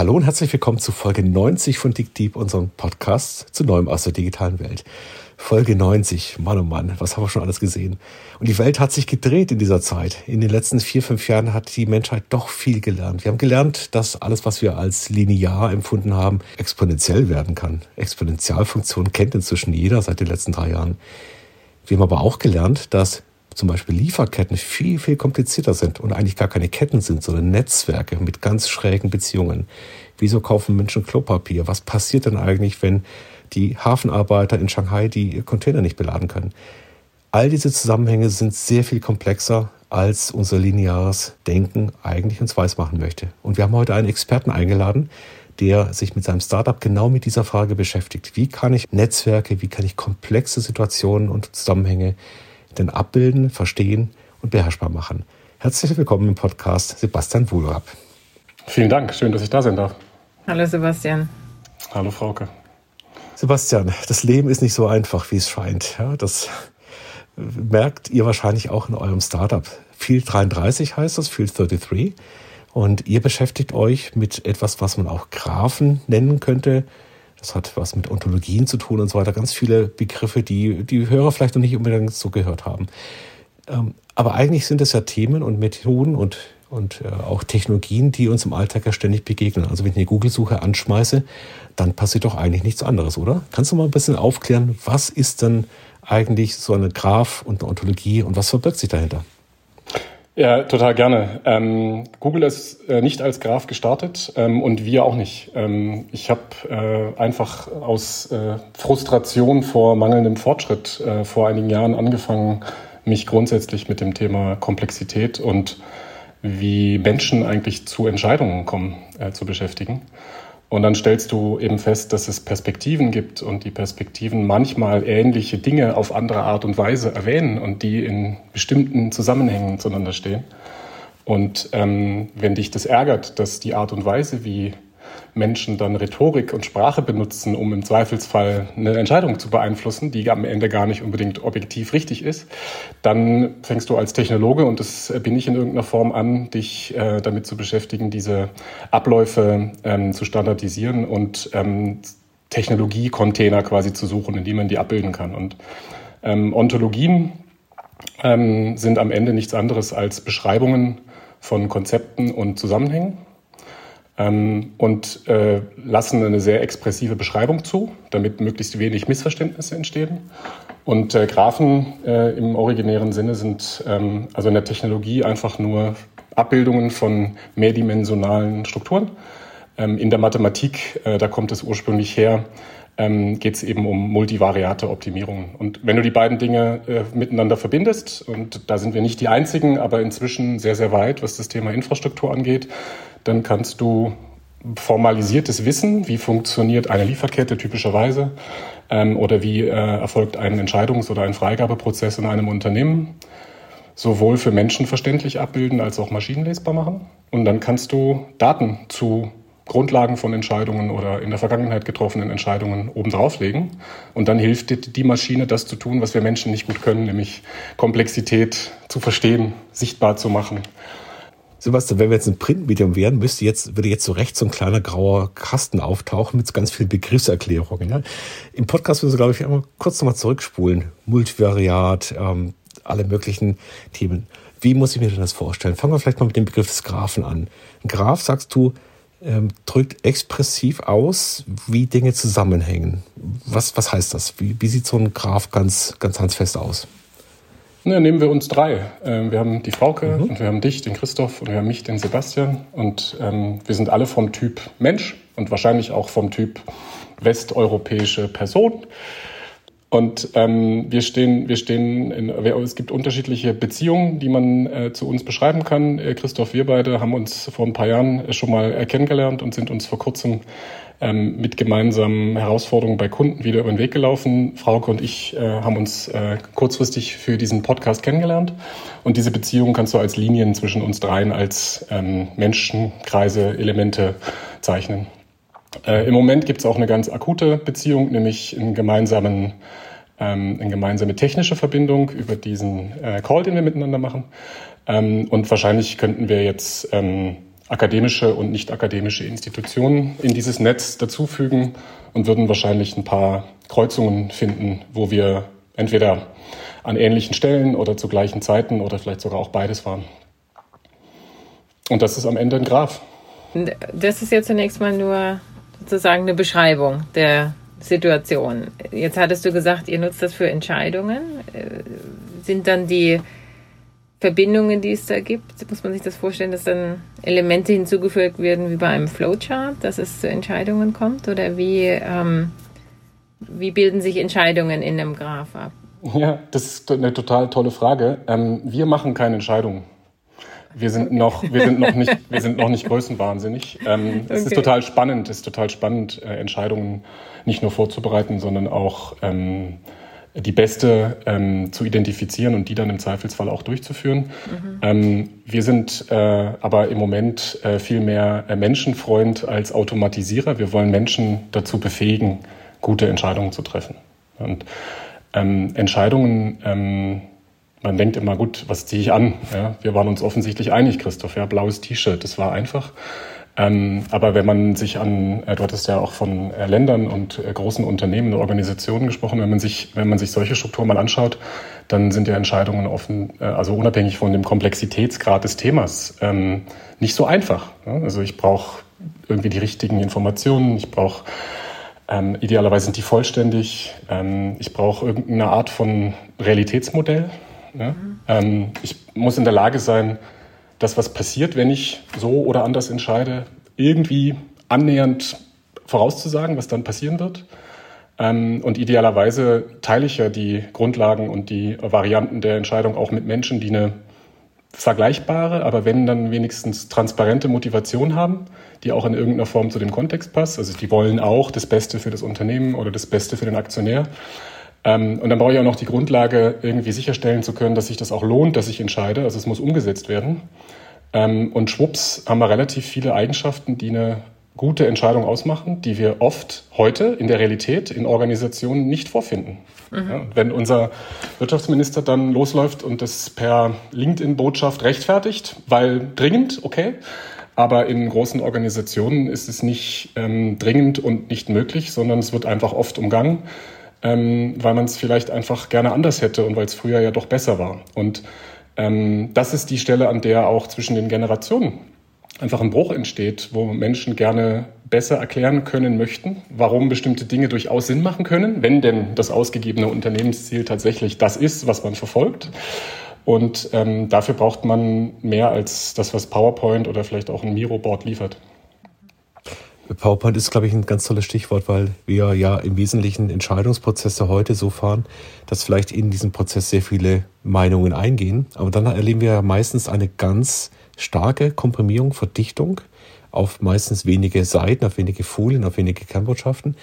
hallo und herzlich willkommen zu Folge 90 von Dick Deep, unserem Podcast zu Neuem aus der digitalen Welt. Folge 90, Mann oh Mann, was haben wir schon alles gesehen? Und die Welt hat sich gedreht in dieser Zeit. In den letzten vier, fünf Jahren hat die Menschheit doch viel gelernt. Wir haben gelernt, dass alles, was wir als linear empfunden haben, exponentiell werden kann. Exponentialfunktion kennt inzwischen jeder seit den letzten drei Jahren. Wir haben aber auch gelernt, dass zum Beispiel Lieferketten viel, viel komplizierter sind und eigentlich gar keine Ketten sind, sondern Netzwerke mit ganz schrägen Beziehungen. Wieso kaufen Menschen Klopapier? Was passiert denn eigentlich, wenn die Hafenarbeiter in Shanghai die Container nicht beladen können? All diese Zusammenhänge sind sehr viel komplexer, als unser lineares Denken eigentlich uns weismachen möchte. Und wir haben heute einen Experten eingeladen, der sich mit seinem Startup genau mit dieser Frage beschäftigt. Wie kann ich Netzwerke, wie kann ich komplexe Situationen und Zusammenhänge denn abbilden, verstehen und beherrschbar machen. Herzlich willkommen im Podcast Sebastian Wohlrab. Vielen Dank, schön, dass ich da sein darf. Hallo Sebastian. Hallo Frauke. Sebastian, das Leben ist nicht so einfach, wie es scheint. Ja, das merkt ihr wahrscheinlich auch in eurem Startup. Field 33 heißt das, Field 33. Und ihr beschäftigt euch mit etwas, was man auch Graphen nennen könnte. Das hat was mit Ontologien zu tun und so weiter. Ganz viele Begriffe, die die Hörer vielleicht noch nicht unbedingt so gehört haben. Ähm, aber eigentlich sind es ja Themen und Methoden und, und äh, auch Technologien, die uns im Alltag ja ständig begegnen. Also wenn ich eine Google-Suche anschmeiße, dann passiert doch eigentlich nichts anderes, oder? Kannst du mal ein bisschen aufklären, was ist denn eigentlich so eine Graph und eine Ontologie und was verbirgt sich dahinter? Ja, total gerne. Ähm, Google ist äh, nicht als Graph gestartet ähm, und wir auch nicht. Ähm, ich habe äh, einfach aus äh, Frustration vor mangelndem Fortschritt äh, vor einigen Jahren angefangen, mich grundsätzlich mit dem Thema Komplexität und wie Menschen eigentlich zu Entscheidungen kommen äh, zu beschäftigen. Und dann stellst du eben fest, dass es Perspektiven gibt und die Perspektiven manchmal ähnliche Dinge auf andere Art und Weise erwähnen und die in bestimmten Zusammenhängen zueinander stehen. Und ähm, wenn dich das ärgert, dass die Art und Weise, wie Menschen dann Rhetorik und Sprache benutzen, um im Zweifelsfall eine Entscheidung zu beeinflussen, die am Ende gar nicht unbedingt objektiv richtig ist, dann fängst du als Technologe, und das bin ich in irgendeiner Form an, dich äh, damit zu beschäftigen, diese Abläufe ähm, zu standardisieren und ähm, Technologie-Container quasi zu suchen, in die man die abbilden kann. Und ähm, Ontologien ähm, sind am Ende nichts anderes als Beschreibungen von Konzepten und Zusammenhängen ähm, und äh, lassen eine sehr expressive Beschreibung zu, damit möglichst wenig Missverständnisse entstehen. Und äh, Graphen äh, im originären Sinne sind ähm, also in der Technologie einfach nur Abbildungen von mehrdimensionalen Strukturen. Ähm, in der Mathematik, äh, da kommt es ursprünglich her, ähm, geht es eben um multivariate Optimierungen. Und wenn du die beiden Dinge äh, miteinander verbindest, und da sind wir nicht die Einzigen, aber inzwischen sehr, sehr weit, was das Thema Infrastruktur angeht, dann kannst du formalisiertes Wissen, wie funktioniert eine Lieferkette typischerweise ähm, oder wie äh, erfolgt ein Entscheidungs- oder ein Freigabeprozess in einem Unternehmen, sowohl für Menschen verständlich abbilden als auch maschinenlesbar machen. Und dann kannst du Daten zu Grundlagen von Entscheidungen oder in der Vergangenheit getroffenen Entscheidungen obendrauf legen. Und dann hilft die Maschine, das zu tun, was wir Menschen nicht gut können, nämlich Komplexität zu verstehen, sichtbar zu machen Sebastian, wenn wir jetzt ein Printmedium wären, müsste jetzt, würde jetzt so rechts so ein kleiner grauer Kasten auftauchen mit ganz vielen Begriffserklärungen. Ja? Im Podcast müssen wir, glaube ich, einmal kurz nochmal zurückspulen. Multivariat, ähm, alle möglichen Themen. Wie muss ich mir denn das vorstellen? Fangen wir vielleicht mal mit dem Begriff des Graphen an. Ein Graph, sagst du, ähm, drückt expressiv aus, wie Dinge zusammenhängen. Was, was heißt das? Wie, wie sieht so ein Graph ganz, ganz handfest aus? Ne, nehmen wir uns drei. Ähm, wir haben die Frauke mhm. und wir haben dich, den Christoph und wir haben mich, den Sebastian. Und ähm, wir sind alle vom Typ Mensch und wahrscheinlich auch vom Typ westeuropäische Person. Und ähm, wir stehen, wir stehen in, es gibt unterschiedliche Beziehungen, die man äh, zu uns beschreiben kann. Äh, Christoph, wir beide haben uns vor ein paar Jahren schon mal äh, kennengelernt und sind uns vor kurzem ähm, mit gemeinsamen Herausforderungen bei Kunden wieder über den Weg gelaufen. Frauke und ich äh, haben uns äh, kurzfristig für diesen Podcast kennengelernt. Und diese Beziehung kannst du als Linien zwischen uns dreien, als ähm, Menschenkreise, Elemente zeichnen. Äh, Im Moment gibt es auch eine ganz akute Beziehung, nämlich einen gemeinsamen ähm, eine gemeinsame technische Verbindung über diesen äh, Call, den wir miteinander machen. Ähm, und wahrscheinlich könnten wir jetzt ähm, akademische und nicht akademische Institutionen in dieses Netz dazufügen und würden wahrscheinlich ein paar Kreuzungen finden, wo wir entweder an ähnlichen Stellen oder zu gleichen Zeiten oder vielleicht sogar auch beides waren. Und das ist am Ende ein Graph. Das ist ja zunächst mal nur sozusagen eine Beschreibung der Situation. Jetzt hattest du gesagt, ihr nutzt das für Entscheidungen. Äh, sind dann die Verbindungen, die es da gibt, muss man sich das vorstellen, dass dann Elemente hinzugefügt werden wie bei einem Flowchart, dass es zu Entscheidungen kommt? Oder wie, ähm, wie bilden sich Entscheidungen in einem Graph ab? Ja, das ist eine total tolle Frage. Ähm, wir machen keine Entscheidungen. Wir sind noch, wir sind noch nicht, wir sind noch nicht größenwahnsinnig. Ähm, okay. Es ist total spannend, es ist total spannend, äh, Entscheidungen nicht nur vorzubereiten, sondern auch ähm, die beste ähm, zu identifizieren und die dann im Zweifelsfall auch durchzuführen. Mhm. Ähm, wir sind äh, aber im Moment äh, viel mehr äh, Menschenfreund als Automatisierer. Wir wollen Menschen dazu befähigen, gute Entscheidungen zu treffen. Und ähm, Entscheidungen ähm, man denkt immer, gut, was ziehe ich an? Ja, wir waren uns offensichtlich einig, Christoph, ja, blaues T-Shirt, das war einfach. Ähm, aber wenn man sich an, äh, du hattest ja auch von äh, Ländern und äh, großen Unternehmen und Organisationen gesprochen, wenn man sich, wenn man sich solche Strukturen mal anschaut, dann sind ja Entscheidungen offen, äh, also unabhängig von dem Komplexitätsgrad des Themas, ähm, nicht so einfach. Ja? Also ich brauche irgendwie die richtigen Informationen, ich brauche ähm, idealerweise sind die vollständig. Ähm, ich brauche irgendeine Art von Realitätsmodell. Ja? Ähm, ich muss in der Lage sein, das, was passiert, wenn ich so oder anders entscheide, irgendwie annähernd vorauszusagen, was dann passieren wird. Ähm, und idealerweise teile ich ja die Grundlagen und die Varianten der Entscheidung auch mit Menschen, die eine vergleichbare, aber wenn dann wenigstens transparente Motivation haben, die auch in irgendeiner Form zu dem Kontext passt. Also die wollen auch das Beste für das Unternehmen oder das Beste für den Aktionär. Ähm, und dann brauche ich auch noch die Grundlage, irgendwie sicherstellen zu können, dass sich das auch lohnt, dass ich entscheide. Also es muss umgesetzt werden. Ähm, und schwupps haben wir relativ viele Eigenschaften, die eine gute Entscheidung ausmachen, die wir oft heute in der Realität in Organisationen nicht vorfinden. Mhm. Ja, wenn unser Wirtschaftsminister dann losläuft und das per LinkedIn-Botschaft rechtfertigt, weil dringend, okay, aber in großen Organisationen ist es nicht ähm, dringend und nicht möglich, sondern es wird einfach oft umgangen ähm, weil man es vielleicht einfach gerne anders hätte und weil es früher ja doch besser war. Und ähm, das ist die Stelle, an der auch zwischen den Generationen einfach ein Bruch entsteht, wo Menschen gerne besser erklären können möchten, warum bestimmte Dinge durchaus Sinn machen können, wenn denn das ausgegebene Unternehmensziel tatsächlich das ist, was man verfolgt. Und ähm, dafür braucht man mehr als das, was PowerPoint oder vielleicht auch ein Miro-Board liefert. PowerPoint ist, glaube ich, ein ganz tolles Stichwort, weil wir ja im Wesentlichen Entscheidungsprozesse heute so fahren, dass vielleicht in diesen Prozess sehr viele Meinungen eingehen. Aber dann erleben wir ja meistens eine ganz starke Komprimierung, Verdichtung auf meistens wenige Seiten, auf wenige Folien, auf wenige Kernbotschaften.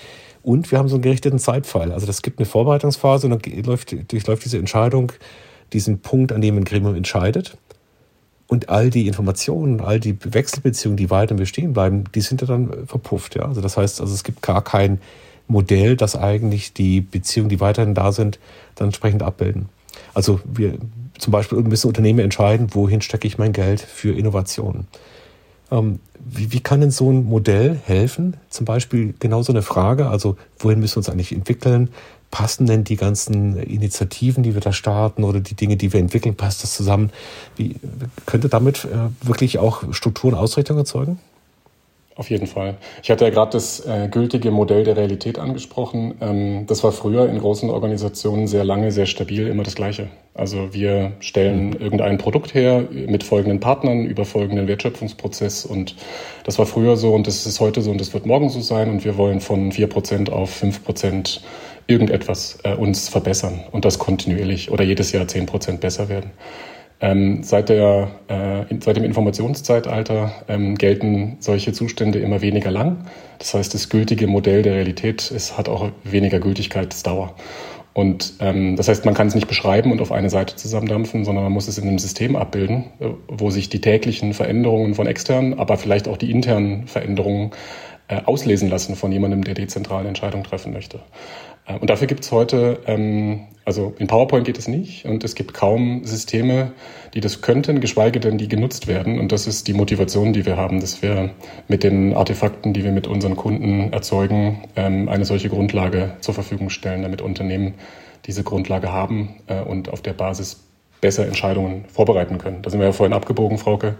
Und wir haben so einen gerichteten Zeitpfeil. Also das gibt eine Vorbereitungsphase und dann läuft, durchläuft diese Entscheidung diesen Punkt, an dem ein Gremium entscheidet. Und all die Informationen, all die Wechselbeziehungen, die weiter bestehen bleiben, die sind ja dann verpufft. Ja? Also das heißt, also es gibt gar kein Modell, das eigentlich die Beziehungen, die weiterhin da sind, dann entsprechend abbilden. Also wir zum Beispiel müssen Unternehmen entscheiden, wohin stecke ich mein Geld für Innovationen. Ähm, wie, wie kann denn so ein Modell helfen? Zum Beispiel genau so eine Frage, also wohin müssen wir uns eigentlich entwickeln? Passen denn die ganzen Initiativen, die wir da starten oder die Dinge, die wir entwickeln, passt das zusammen? Wie, könnte damit äh, wirklich auch Strukturen Ausrichtung erzeugen? Auf jeden Fall. Ich hatte ja gerade das äh, gültige Modell der Realität angesprochen. Ähm, das war früher in großen Organisationen sehr lange, sehr stabil, immer das Gleiche. Also wir stellen mhm. irgendein Produkt her mit folgenden Partnern über folgenden Wertschöpfungsprozess und das war früher so und das ist heute so und das wird morgen so sein und wir wollen von vier Prozent auf fünf Prozent irgendetwas äh, uns verbessern und das kontinuierlich oder jedes Jahr zehn Prozent besser werden. Ähm, seit, der, äh, seit dem Informationszeitalter ähm, gelten solche Zustände immer weniger lang. Das heißt, das gültige Modell der Realität es hat auch weniger Gültigkeitsdauer. Und ähm, das heißt, man kann es nicht beschreiben und auf eine Seite zusammendampfen, sondern man muss es in einem System abbilden, äh, wo sich die täglichen Veränderungen von externen, aber vielleicht auch die internen Veränderungen äh, auslesen lassen von jemandem, der die zentralen Entscheidungen treffen möchte. Äh, und dafür gibt es heute, ähm, also in PowerPoint geht es nicht und es gibt kaum Systeme, die das könnten, geschweige denn die genutzt werden. Und das ist die Motivation, die wir haben, dass wir mit den Artefakten, die wir mit unseren Kunden erzeugen, ähm, eine solche Grundlage zur Verfügung stellen, damit Unternehmen diese Grundlage haben äh, und auf der Basis besser Entscheidungen vorbereiten können. Da sind wir ja vorhin abgebogen, Frauke.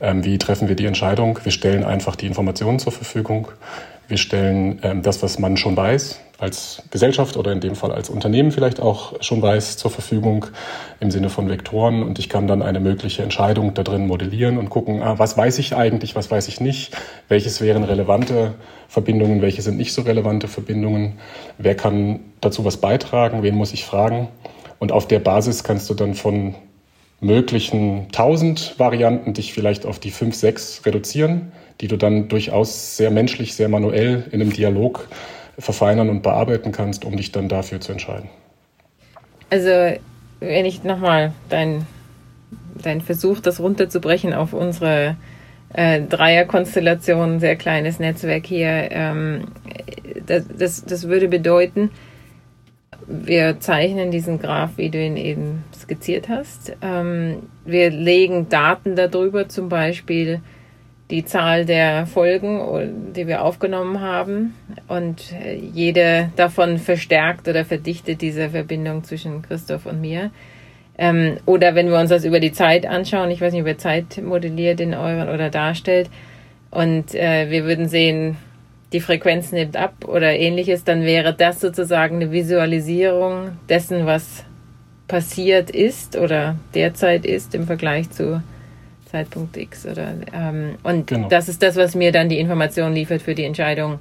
Ähm, wie treffen wir die Entscheidung? Wir stellen einfach die Informationen zur Verfügung. Wir stellen ähm, das, was man schon weiß, als Gesellschaft oder in dem Fall als Unternehmen vielleicht auch schon weiß, zur Verfügung im Sinne von Vektoren. Und ich kann dann eine mögliche Entscheidung da drin modellieren und gucken, ah, was weiß ich eigentlich, was weiß ich nicht, welches wären relevante Verbindungen, welche sind nicht so relevante Verbindungen, wer kann dazu was beitragen, wen muss ich fragen. Und auf der Basis kannst du dann von möglichen 1000 Varianten dich vielleicht auf die 5, 6 reduzieren, die du dann durchaus sehr menschlich, sehr manuell in einem Dialog verfeinern und bearbeiten kannst, um dich dann dafür zu entscheiden. Also, wenn ich nochmal deinen dein Versuch, das runterzubrechen auf unsere äh, Dreierkonstellation, sehr kleines Netzwerk hier, ähm, das, das, das würde bedeuten, wir zeichnen diesen Graph, wie du ihn eben skizziert hast. Ähm, wir legen Daten darüber, zum Beispiel die Zahl der Folgen, die wir aufgenommen haben. Und äh, jede davon verstärkt oder verdichtet diese Verbindung zwischen Christoph und mir. Ähm, oder wenn wir uns das über die Zeit anschauen, ich weiß nicht, ob ihr Zeit modelliert in euren oder darstellt. Und äh, wir würden sehen, die Frequenz nimmt ab oder ähnliches, dann wäre das sozusagen eine Visualisierung dessen, was passiert ist oder derzeit ist im Vergleich zu Zeitpunkt X oder ähm, und genau. das ist das, was mir dann die Information liefert für die Entscheidung,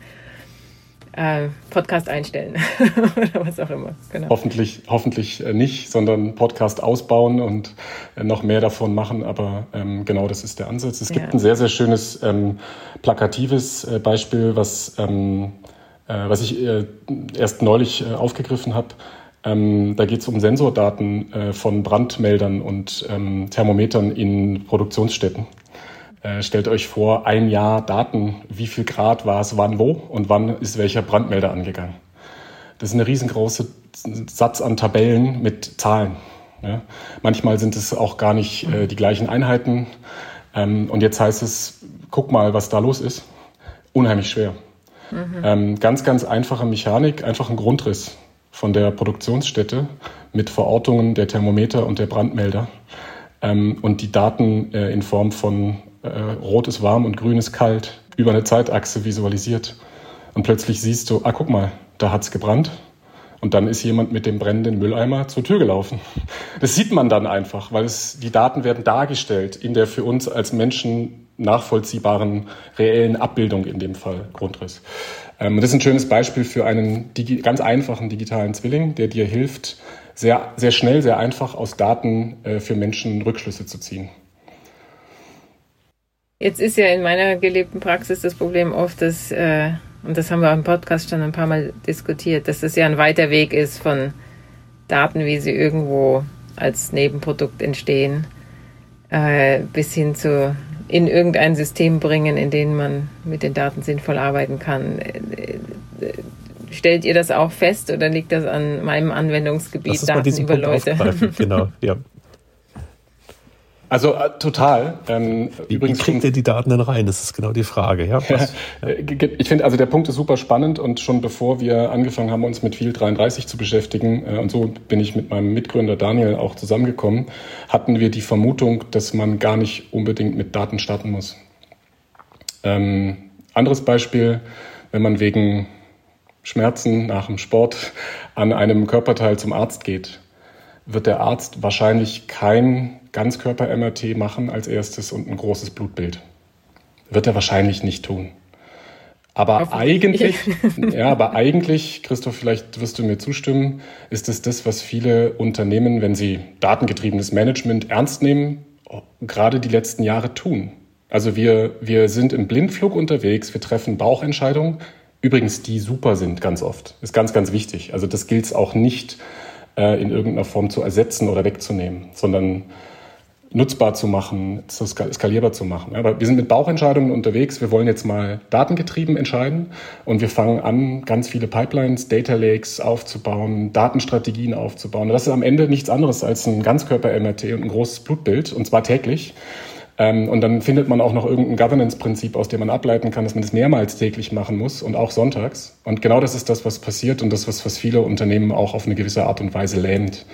äh, Podcast einstellen oder was auch immer. Genau. Hoffentlich, hoffentlich äh, nicht, sondern Podcast ausbauen und äh, noch mehr davon machen. Aber ähm, genau das ist der Ansatz. Es gibt ja. ein sehr, sehr schönes ähm, plakatives äh, Beispiel, was, ähm, äh, was ich äh, erst neulich aufgegriffen habe. Ähm, da geht es um Sensordaten von Brandmeldern und ähm, Thermometern in Produktionsstätten. Äh, stellt euch vor, ein Jahr Daten, wie viel Grad war es wann wo und wann ist welcher Brandmelder angegangen. Das ist eine riesengroße Satz an Tabellen mit Zahlen. Ja. Manchmal sind es auch gar nicht äh, die gleichen Einheiten. Ähm, und jetzt heißt es, guck mal, was da los ist. Unheimlich schwer. Mhm. Ähm, ganz, ganz einfache Mechanik, einfach ein Grundriss von der Produktionsstätte mit Verortungen der Thermometer und der Brandmelder ähm, und die Daten äh, in Form von äh, rot ist warm und grün ist kalt über eine Zeitachse visualisiert. Und plötzlich siehst du, ah, guck mal, da hat's gebrannt. Und dann ist jemand mit dem brennenden Mülleimer zur Tür gelaufen. Das sieht man dann einfach, weil es, die Daten werden dargestellt in der für uns als Menschen nachvollziehbaren reellen Abbildung in dem Fall Grundriss. Ähm, das ist ein schönes Beispiel für einen ganz einfachen digitalen Zwilling, der dir hilft, sehr, sehr schnell, sehr einfach aus Daten äh, für Menschen Rückschlüsse zu ziehen. Jetzt ist ja in meiner gelebten Praxis das Problem oft, dass, äh, und das haben wir auch im Podcast schon ein paar Mal diskutiert, dass das ja ein weiter Weg ist von Daten, wie sie irgendwo als Nebenprodukt entstehen, äh, bis hin zu in irgendein System bringen, in dem man mit den Daten sinnvoll arbeiten kann. Stellt ihr das auch fest oder liegt das an meinem Anwendungsgebiet, Daten über Leute? Genau, ja. Also äh, total. Ähm, wie, übrigens wie kriegt ihr die Daten denn rein? Das ist genau die Frage. Ja, was, ich finde, also der Punkt ist super spannend und schon bevor wir angefangen haben, uns mit Field 33 zu beschäftigen, äh, und so bin ich mit meinem Mitgründer Daniel auch zusammengekommen, hatten wir die Vermutung, dass man gar nicht unbedingt mit Daten starten muss. Ähm, anderes Beispiel, wenn man wegen Schmerzen nach dem Sport an einem Körperteil zum Arzt geht, wird der Arzt wahrscheinlich kein Ganzkörper-MRT machen als erstes und ein großes Blutbild. Wird er wahrscheinlich nicht tun. Aber eigentlich, ja, aber eigentlich, Christoph, vielleicht wirst du mir zustimmen, ist es das, was viele Unternehmen, wenn sie datengetriebenes Management ernst nehmen, gerade die letzten Jahre tun. Also wir, wir sind im Blindflug unterwegs, wir treffen Bauchentscheidungen, übrigens die super sind ganz oft. Ist ganz, ganz wichtig. Also das gilt es auch nicht äh, in irgendeiner Form zu ersetzen oder wegzunehmen, sondern nutzbar zu machen, zu skalierbar zu machen. Aber wir sind mit Bauchentscheidungen unterwegs. Wir wollen jetzt mal datengetrieben entscheiden und wir fangen an, ganz viele Pipelines, Data Lakes aufzubauen, Datenstrategien aufzubauen. das ist am Ende nichts anderes als ein Ganzkörper-MRT und ein großes Blutbild und zwar täglich. Ähm, und dann findet man auch noch irgendein Governance-Prinzip, aus dem man ableiten kann, dass man das mehrmals täglich machen muss und auch sonntags. Und genau das ist das, was passiert und das, was, was viele Unternehmen auch auf eine gewisse Art und Weise lähmt.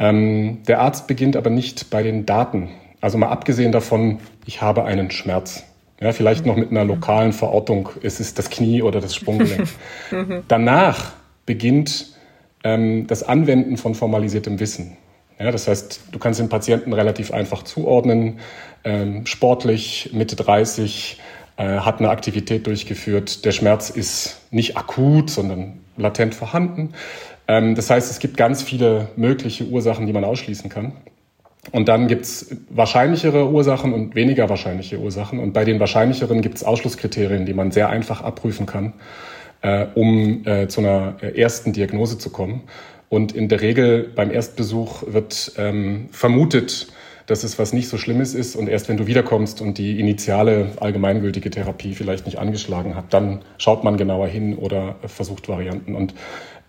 Ähm, der Arzt beginnt aber nicht bei den Daten. Also mal abgesehen davon, ich habe einen Schmerz. Ja, vielleicht noch mit einer lokalen Verortung, ist es das Knie oder das Sprunggelenk. Danach beginnt ähm, das Anwenden von formalisiertem Wissen. Ja, das heißt, du kannst den Patienten relativ einfach zuordnen, ähm, sportlich, Mitte 30, äh, hat eine Aktivität durchgeführt. Der Schmerz ist nicht akut, sondern latent vorhanden. Ähm, das heißt, es gibt ganz viele mögliche Ursachen, die man ausschließen kann. Und dann gibt es wahrscheinlichere Ursachen und weniger wahrscheinliche Ursachen. Und bei den wahrscheinlicheren gibt es Ausschlusskriterien, die man sehr einfach abprüfen kann, äh, um äh, zu einer ersten Diagnose zu kommen. Und in der Regel beim Erstbesuch wird ähm, vermutet, dass es was nicht so Schlimmes ist. Und erst wenn du wiederkommst und die initiale allgemeingültige Therapie vielleicht nicht angeschlagen hat, dann schaut man genauer hin oder versucht Varianten. Und äh,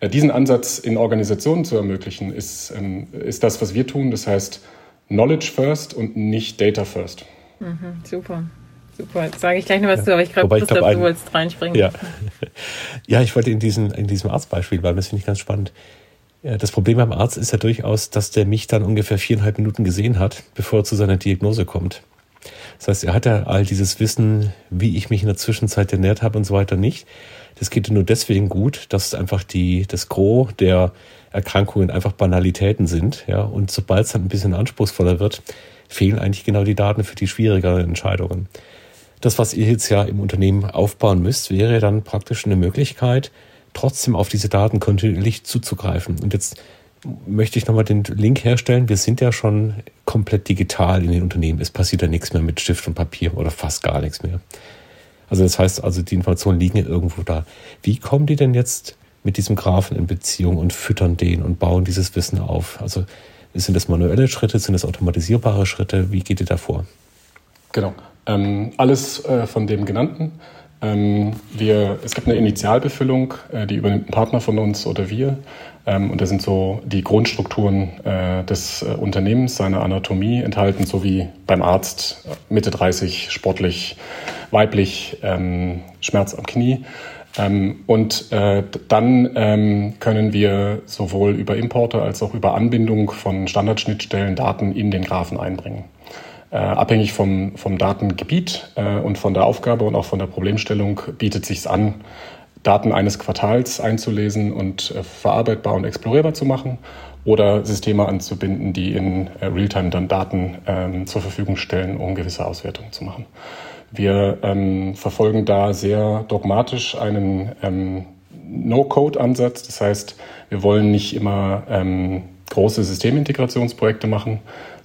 diesen Ansatz in Organisationen zu ermöglichen, ist, ähm, ist das, was wir tun. Das heißt Knowledge first und nicht Data first. Mhm, super. Super, jetzt sage ich gleich noch was ja. zu, aber ich glaube, Christoph, glaub, du wolltest reinspringen. Ja. ja, ich wollte in, diesen, in diesem Arztbeispiel, weil das finde ich ganz spannend. Das Problem beim Arzt ist ja durchaus, dass der mich dann ungefähr viereinhalb Minuten gesehen hat, bevor er zu seiner Diagnose kommt. Das heißt, er hat ja all dieses Wissen, wie ich mich in der Zwischenzeit ernährt habe und so weiter nicht. Das geht nur deswegen gut, dass einfach die, das Gros der Erkrankungen einfach Banalitäten sind. Ja, und sobald es dann ein bisschen anspruchsvoller wird, fehlen eigentlich genau die Daten für die schwierigeren Entscheidungen. Das, was ihr jetzt ja im Unternehmen aufbauen müsst, wäre dann praktisch eine Möglichkeit, trotzdem auf diese Daten kontinuierlich zuzugreifen. Und jetzt möchte ich nochmal den Link herstellen. Wir sind ja schon komplett digital in den Unternehmen. Es passiert ja nichts mehr mit Stift und Papier oder fast gar nichts mehr. Also das heißt also, die Informationen liegen ja irgendwo da. Wie kommen die denn jetzt mit diesem Graphen in Beziehung und füttern den und bauen dieses Wissen auf? Also sind das manuelle Schritte, sind das automatisierbare Schritte? Wie geht ihr da vor? Genau. Ähm, alles äh, von dem genannten. Ähm, wir, es gibt eine Initialbefüllung, äh, die übernimmt ein Partner von uns oder wir. Ähm, und da sind so die Grundstrukturen äh, des äh, Unternehmens, seine Anatomie enthalten, so wie beim Arzt Mitte 30, sportlich weiblich, ähm, Schmerz am Knie. Ähm, und äh, dann ähm, können wir sowohl über Importe als auch über Anbindung von Standardschnittstellen Daten in den Graphen einbringen. Äh, abhängig vom, vom Datengebiet äh, und von der Aufgabe und auch von der Problemstellung bietet sich an, Daten eines Quartals einzulesen und äh, verarbeitbar und explorierbar zu machen oder Systeme anzubinden, die in äh, Realtime dann Daten ähm, zur Verfügung stellen, um gewisse Auswertungen zu machen. Wir ähm, verfolgen da sehr dogmatisch einen ähm, No-Code-Ansatz. Das heißt, wir wollen nicht immer ähm, große Systemintegrationsprojekte machen,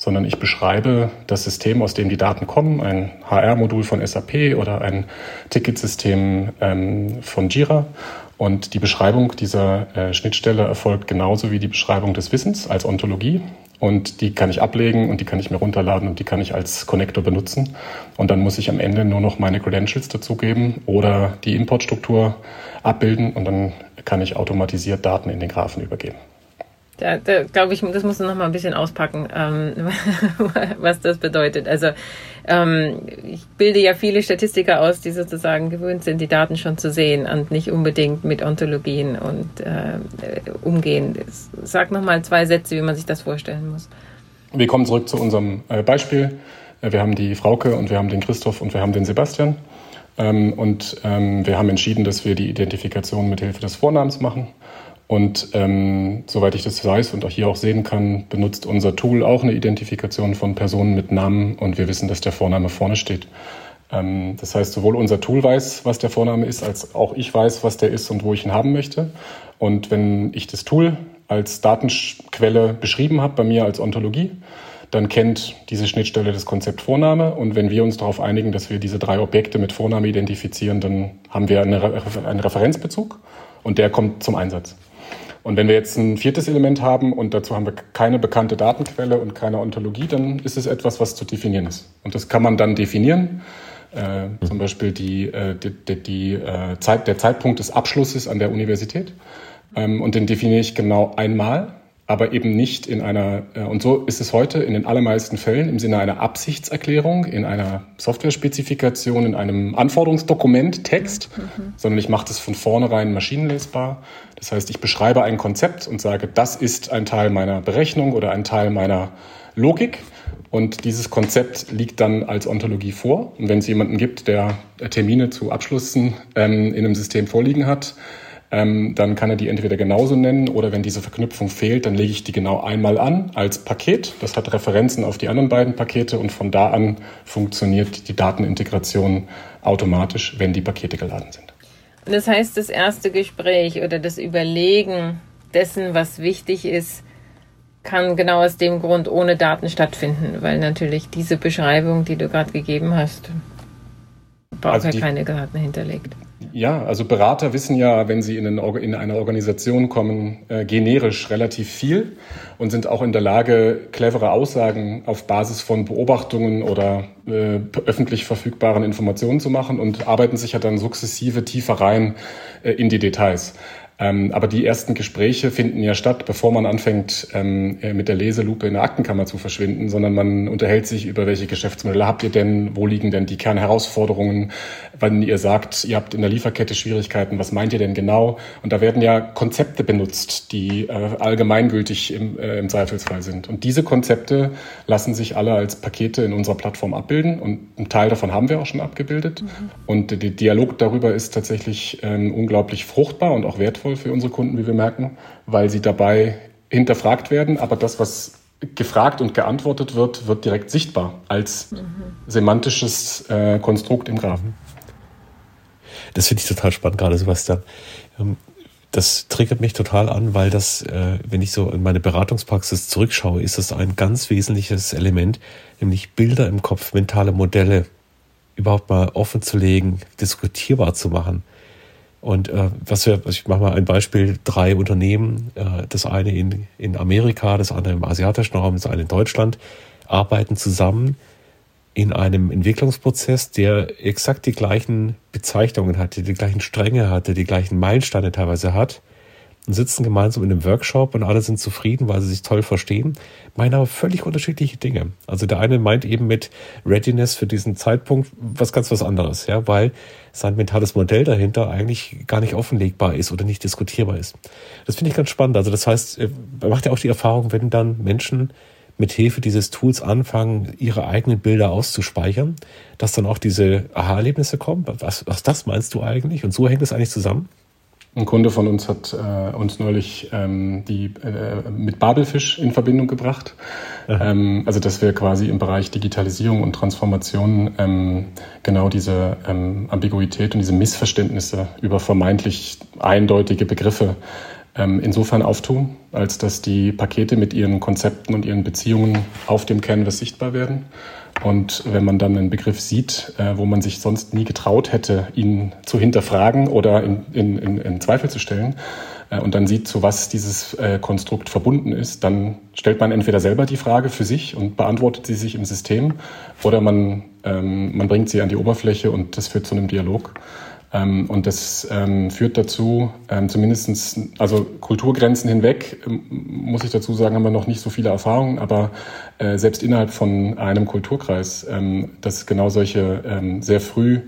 sondern ich beschreibe das System, aus dem die Daten kommen, ein HR-Modul von SAP oder ein Ticketsystem ähm, von Jira. Und die Beschreibung dieser äh, Schnittstelle erfolgt genauso wie die Beschreibung des Wissens als Ontologie. Und die kann ich ablegen und die kann ich mir runterladen und die kann ich als Connector benutzen. Und dann muss ich am Ende nur noch meine Credentials dazugeben oder die Importstruktur abbilden und dann kann ich automatisiert Daten in den Graphen übergeben. Da, da glaube ich, das musst du noch mal ein bisschen auspacken, ähm, was das bedeutet. Also ähm, ich bilde ja viele Statistiker aus, die sozusagen gewöhnt sind, die Daten schon zu sehen und nicht unbedingt mit Ontologien und äh, umgehen. Sag noch mal zwei Sätze, wie man sich das vorstellen muss. Wir kommen zurück zu unserem äh, Beispiel. Äh, wir haben die Frauke und wir haben den Christoph und wir haben den Sebastian. Ähm, und ähm, wir haben entschieden, dass wir die Identifikation mit Hilfe des Vornamens machen. Und ähm, soweit ich das weiß und auch hier auch sehen kann, benutzt unser Tool auch eine Identifikation von Personen mit Namen und wir wissen, dass der Vorname vorne steht. Ähm, das heißt, sowohl unser Tool weiß, was der Vorname ist, als auch ich weiß, was der ist und wo ich ihn haben möchte. Und wenn ich das Tool als Datenquelle beschrieben habe, bei mir als Ontologie, dann kennt diese Schnittstelle das Konzept Vorname. Und wenn wir uns darauf einigen, dass wir diese drei Objekte mit Vorname identifizieren, dann haben wir eine, einen Referenzbezug und der kommt zum Einsatz. Und wenn wir jetzt ein viertes Element haben und dazu haben wir keine bekannte Datenquelle und keine Ontologie, dann ist es etwas, was zu definieren ist. Und das kann man dann definieren. Äh. Zum Beispiel die, äh, die, die, die äh, Zeit, der Zeitpunkt des Abschlusses an der Universität. Ähm, und den definiere ich genau einmal aber eben nicht in einer, äh, und so ist es heute in den allermeisten Fällen im Sinne einer Absichtserklärung, in einer Software-Spezifikation, in einem Anforderungsdokument, Text, mhm. sondern ich mache das von vornherein maschinenlesbar. Das heißt, ich beschreibe ein Konzept und sage, das ist ein Teil meiner Berechnung oder ein Teil meiner Logik. Und dieses Konzept liegt dann als Ontologie vor. Und wenn es jemanden gibt, der Termine zu Abschlüssen ähm, in einem System vorliegen hat, ähm, dann kann er die entweder genauso nennen oder wenn diese Verknüpfung fehlt, dann lege ich die genau einmal an als Paket. Das hat Referenzen auf die anderen beiden Pakete und von da an funktioniert die Datenintegration automatisch, wenn die Pakete geladen sind. Das heißt, das erste Gespräch oder das Überlegen dessen, was wichtig ist, kann genau aus dem Grund ohne Daten stattfinden, weil natürlich diese Beschreibung, die du gerade gegeben hast, braucht also ja keine Daten hinterlegt. Ja, also Berater wissen ja, wenn sie in, eine Organisation kommen, äh, generisch relativ viel und sind auch in der Lage, clevere Aussagen auf Basis von Beobachtungen oder äh, öffentlich verfügbaren Informationen zu machen und arbeiten sich ja dann sukzessive tiefer rein äh, in die Details. Ähm, aber die ersten Gespräche finden ja statt, bevor man anfängt, ähm, äh, mit der Leselupe in der Aktenkammer zu verschwinden, sondern man unterhält sich über welche Geschäftsmodelle habt ihr denn, wo liegen denn die Kernherausforderungen, wenn ihr sagt, ihr habt in der Lieferkette Schwierigkeiten, was meint ihr denn genau? Und da werden ja Konzepte benutzt, die äh, allgemeingültig im, äh, im Zweifelsfall sind. Und diese Konzepte lassen sich alle als Pakete in unserer Plattform abbilden und einen Teil davon haben wir auch schon abgebildet. Mhm. Und der Dialog darüber ist tatsächlich ähm, unglaublich fruchtbar und auch wertvoll wertvoll für unsere Kunden, wie wir merken, weil sie dabei hinterfragt werden, aber das, was gefragt und geantwortet wird, wird direkt sichtbar als mhm. semantisches äh, Konstrukt im Graphen. Das finde ich total spannend gerade, Sebastian. Ähm, das triggert mich total an, weil das, äh, wenn ich so in meine Beratungspraxis zurückschaue, ist das ein ganz wesentliches Element, nämlich Bilder im Kopf, mentale Modelle überhaupt mal offen zu legen, diskutierbar zu machen. Und äh, was wir, ich mache mal ein Beispiel, drei Unternehmen, äh, das eine in, in Amerika, das andere im asiatischen Raum, das eine in Deutschland, arbeiten zusammen in einem Entwicklungsprozess, der exakt die gleichen Bezeichnungen hatte, die gleichen Stränge hatte, die gleichen Meilensteine teilweise hat sitzen gemeinsam in einem Workshop und alle sind zufrieden, weil sie sich toll verstehen, meinen aber völlig unterschiedliche Dinge. Also der eine meint eben mit Readiness für diesen Zeitpunkt was ganz was anderes, ja, weil sein mentales Modell dahinter eigentlich gar nicht offenlegbar ist oder nicht diskutierbar ist. Das finde ich ganz spannend. Also das heißt, äh, man macht ja auch die Erfahrung, wenn dann Menschen mit Hilfe dieses Tools anfangen, ihre eigenen Bilder auszuspeichern, dass dann auch diese Aha-Erlebnisse kommen. Was, was das meinst du eigentlich? Und so hängt es eigentlich zusammen? Ein Kunde von uns hat äh, uns neulich ähm, die äh, mit Babelfisch in Verbindung gebracht. Ähm, also dass wir quasi im Bereich Digitalisierung und Transformation ähm, genau diese ähm, Ambiguität und diese Missverständnisse über vermeintlich eindeutige Begriffe ähm, insofern auftun, als dass die Pakete mit ihren Konzepten und ihren Beziehungen auf dem Canvas sichtbar werden und wenn man dann einen Begriff sieht, äh, wo man sich sonst nie getraut hätte, ihn zu hinterfragen oder in, in, in, Zweifel zu stellen, äh, und dann sieht, zu was dieses äh, Konstrukt verbunden ist, dann stellt man entweder selber die Frage für sich und beantwortet sie sich im System, oder man, ähm, man bringt sie an die Oberfläche und das führt zu einem Dialog. Ähm, und das ähm, führt dazu, ähm, zumindestens also Kulturgrenzen hinweg, ähm, muss ich dazu sagen, haben wir noch nicht so viele Erfahrungen, aber äh, selbst innerhalb von einem Kulturkreis, dass genau solche sehr früh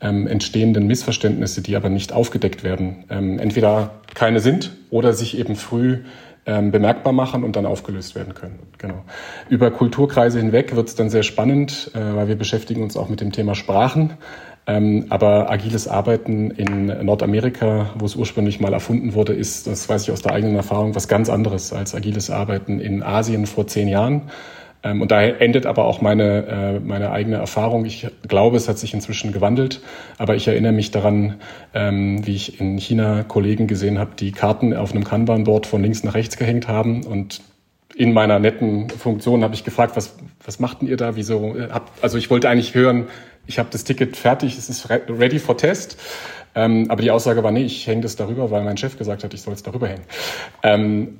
entstehenden Missverständnisse, die aber nicht aufgedeckt werden, entweder keine sind oder sich eben früh bemerkbar machen und dann aufgelöst werden können. Genau. Über Kulturkreise hinweg wird es dann sehr spannend, äh, weil wir beschäftigen uns auch mit dem Thema Sprachen. Ähm, aber agiles Arbeiten in Nordamerika, wo es ursprünglich mal erfunden wurde, ist, das weiß ich aus der eigenen Erfahrung, was ganz anderes als agiles Arbeiten in Asien vor zehn Jahren. Ähm, und daher endet aber auch meine, äh, meine eigene Erfahrung. Ich glaube, es hat sich inzwischen gewandelt, aber ich erinnere mich daran, ähm, wie ich in China Kollegen gesehen habe, die Karten auf einem Kanban-Board von links nach rechts gehängt haben und in meiner netten Funktion habe ich gefragt, was, was machten ihr da? Wieso? Habt, also ich wollte eigentlich hören, ich habe das Ticket fertig, es ist ready for test. Ähm, aber die Aussage war, nee, ich hänge das darüber, weil mein Chef gesagt hat, ich soll es darüber hängen. Ähm,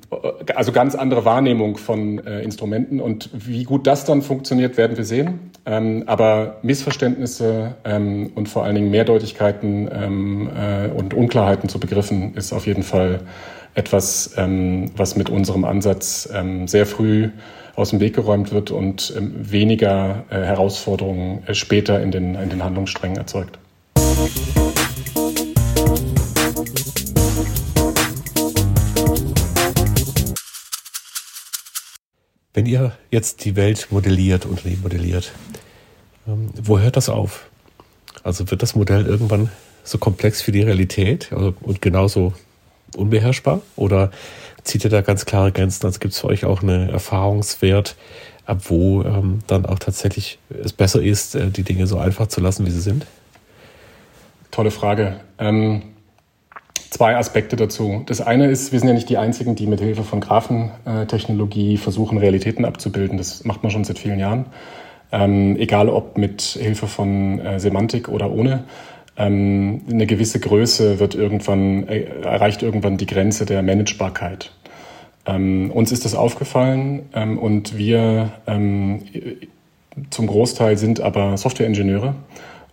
also ganz andere Wahrnehmung von äh, Instrumenten und wie gut das dann funktioniert, werden wir sehen. Ähm, aber Missverständnisse ähm, und vor allen Dingen Mehrdeutigkeiten ähm, äh, und Unklarheiten zu Begriffen ist auf jeden Fall etwas, ähm, was mit unserem Ansatz sehr früh aus dem Weg geräumt wird und weniger äh, Herausforderungen äh, später in den, in den Handlungssträngen erzeugt. Wenn ihr jetzt die Welt modelliert, Unternehmen modelliert, ähm, wo hört das auf? Also wird das Modell irgendwann so komplex für die Realität und genauso unbeherrschbar? Oder zieht ihr da ganz klare Grenzen? Also gibt es für euch auch einen Erfahrungswert, ab wo ähm, dann auch tatsächlich es besser ist, äh, die Dinge so einfach zu lassen, wie sie sind? Tolle Frage. Ähm zwei Aspekte dazu. Das eine ist, wir sind ja nicht die Einzigen, die mit Hilfe von Graphentechnologie versuchen, Realitäten abzubilden. Das macht man schon seit vielen Jahren. Ähm, egal ob mit Hilfe von äh, Semantik oder ohne. Ähm, eine gewisse Größe wird irgendwann, äh, erreicht irgendwann die Grenze der Managebarkeit. Ähm, uns ist das aufgefallen ähm, und wir ähm, zum Großteil sind aber Softwareingenieure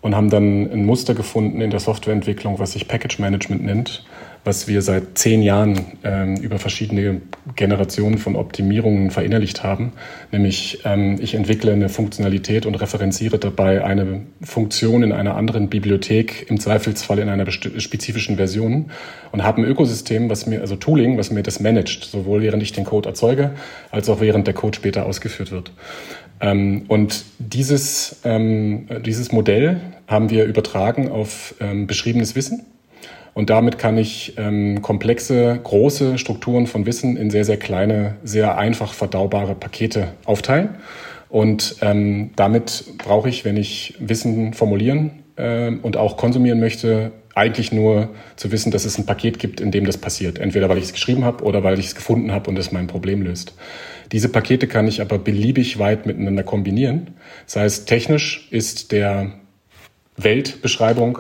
und haben dann ein Muster gefunden in der Softwareentwicklung, was sich Package Management nennt, was wir seit zehn Jahren ähm, über verschiedene Generationen von Optimierungen verinnerlicht haben. Nämlich ähm, ich entwickle eine Funktionalität und referenziere dabei eine Funktion in einer anderen Bibliothek, im Zweifelsfall in einer spezifischen Version und habe ein Ökosystem, was mir, also Tooling, was mir das managt, sowohl während ich den Code erzeuge, als auch während der Code später ausgeführt wird. Ähm, und dieses, ähm, dieses Modell haben wir übertragen auf ähm, beschriebenes Wissen. Und damit kann ich ähm, komplexe, große Strukturen von Wissen in sehr, sehr kleine, sehr einfach verdaubare Pakete aufteilen. Und ähm, damit brauche ich, wenn ich Wissen formulieren äh, und auch konsumieren möchte, eigentlich nur zu wissen, dass es ein Paket gibt, in dem das passiert. Entweder weil ich es geschrieben habe oder weil ich es gefunden habe und es mein Problem löst. Diese Pakete kann ich aber beliebig weit miteinander kombinieren. Das heißt, technisch ist der Weltbeschreibung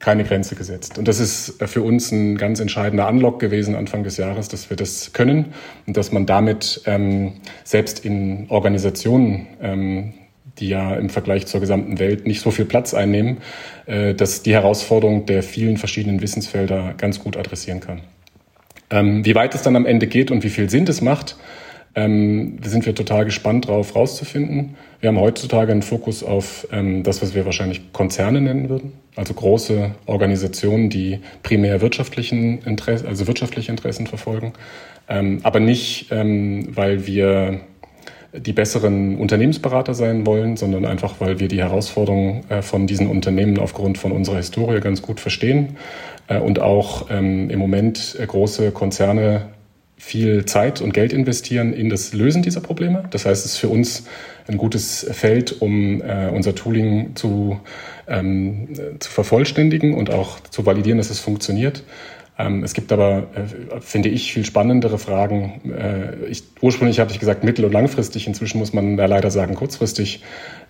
keine Grenze gesetzt. Und das ist für uns ein ganz entscheidender Unlock gewesen Anfang des Jahres, dass wir das können und dass man damit ähm, selbst in Organisationen, ähm, die ja im Vergleich zur gesamten Welt nicht so viel Platz einnehmen, äh, dass die Herausforderung der vielen verschiedenen Wissensfelder ganz gut adressieren kann. Ähm, wie weit es dann am Ende geht und wie viel Sinn das macht, ähm, sind wir total gespannt darauf rauszufinden. Wir haben heutzutage einen Fokus auf ähm, das, was wir wahrscheinlich Konzerne nennen würden, also große Organisationen, die primär wirtschaftlichen Interessen, also wirtschaftliche Interessen verfolgen, ähm, aber nicht, ähm, weil wir die besseren Unternehmensberater sein wollen, sondern einfach, weil wir die Herausforderungen äh, von diesen Unternehmen aufgrund von unserer Historie ganz gut verstehen äh, und auch ähm, im Moment äh, große Konzerne viel Zeit und Geld investieren in das Lösen dieser Probleme. Das heißt, es ist für uns ein gutes Feld, um äh, unser Tooling zu, ähm, zu vervollständigen und auch zu validieren, dass es funktioniert. Ähm, es gibt aber, äh, finde ich, viel spannendere Fragen. Äh, ich, ursprünglich hatte ich gesagt mittel- und langfristig, inzwischen muss man da leider sagen kurzfristig,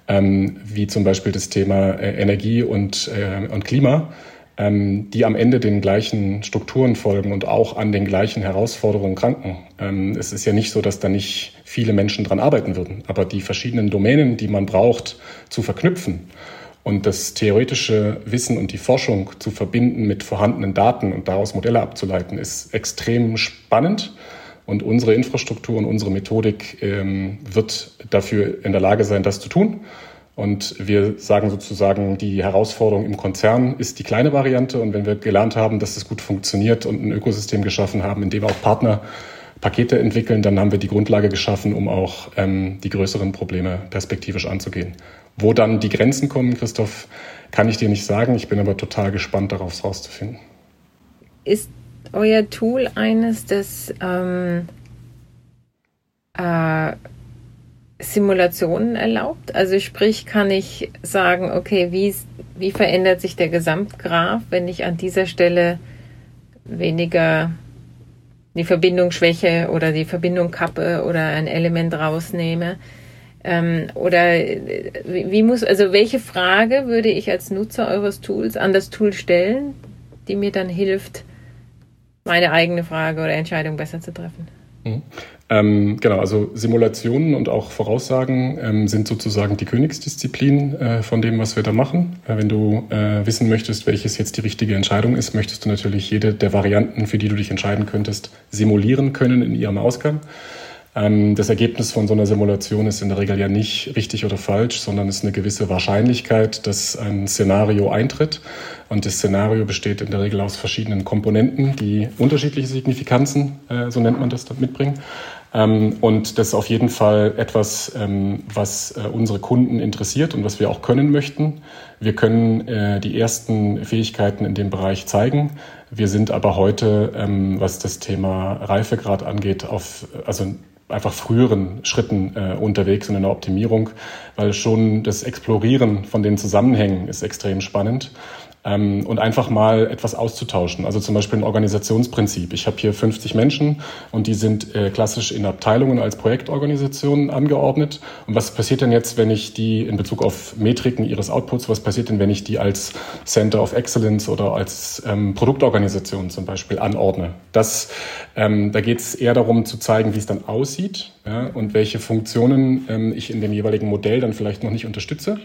ähm, wie zum Beispiel das Thema äh, Energie und, äh, und Klima die am Ende den gleichen Strukturen folgen und auch an den gleichen Herausforderungen kranken. Ähm, es ist ja nicht so, dass da nicht viele Menschen dran arbeiten würden, aber die verschiedenen Domänen, die man braucht, zu verknüpfen und das theoretische Wissen und die Forschung zu verbinden mit vorhandenen Daten und daraus Modelle abzuleiten, ist extrem spannend. Und unsere Infrastruktur und unsere Methodik ähm, wird dafür in der Lage sein, das zu tun. Und wir sagen sozusagen, die Herausforderung im Konzern ist die kleine Variante. Und wenn wir gelernt haben, dass es gut funktioniert und ein Ökosystem geschaffen haben, in dem auch Partner Pakete entwickeln, dann haben wir die Grundlage geschaffen, um auch ähm, die größeren Probleme perspektivisch anzugehen. Wo dann die Grenzen kommen, Christoph, kann ich dir nicht sagen. Ich bin aber total gespannt, darauf rauszufinden. Ist euer Tool eines, das ähm, äh, Simulationen erlaubt? Also sprich, kann ich sagen, okay, wie, wie verändert sich der Gesamtgraph, wenn ich an dieser Stelle weniger die Verbindung schwäche oder die Verbindung kappe oder ein Element rausnehme? Ähm, oder äh, wie muss, also welche Frage würde ich als Nutzer eures Tools an das Tool stellen, die mir dann hilft, meine eigene Frage oder Entscheidung besser zu treffen? Ähm, genau, also Simulationen und auch Voraussagen ähm, sind sozusagen die Königsdisziplin äh, von dem, was wir da machen. Äh, wenn du äh, wissen möchtest, welches jetzt die richtige Entscheidung ist, möchtest du natürlich jede der Varianten, für die du dich entscheiden könntest, simulieren können in ihrem Ausgang. Ähm, das Ergebnis von so einer Simulation ist in der Regel ja nicht richtig oder falsch, sondern ist eine gewisse Wahrscheinlichkeit, dass ein Szenario eintritt. Und das Szenario besteht in der Regel aus verschiedenen Komponenten, die unterschiedliche Signifikanzen, äh, so nennt man das, mitbringen. Ähm, und das ist auf jeden Fall etwas, ähm, was äh, unsere Kunden interessiert und was wir auch können möchten. Wir können äh, die ersten Fähigkeiten in dem Bereich zeigen. Wir sind aber heute, ähm, was das Thema Reifegrad angeht, auf, also einfach früheren Schritten äh, unterwegs in einer Optimierung, weil schon das Explorieren von den Zusammenhängen ist extrem spannend ähm, und einfach mal etwas auszutauschen. Also zum Beispiel ein Organisationsprinzip. Ich habe hier 50 Menschen und die sind äh, klassisch in Abteilungen als Projektorganisationen angeordnet. Und was passiert denn jetzt, wenn ich die in Bezug auf Metriken ihres Outputs, was passiert denn, wenn ich die als Center of Excellence oder als ähm, Produktorganisation zum Beispiel anordne? Das, ähm, da geht es eher darum zu zeigen, wie es dann aussieht ja, und welche Funktionen ähm, ich in dem jeweiligen Modell dann vielleicht noch nicht unterstütze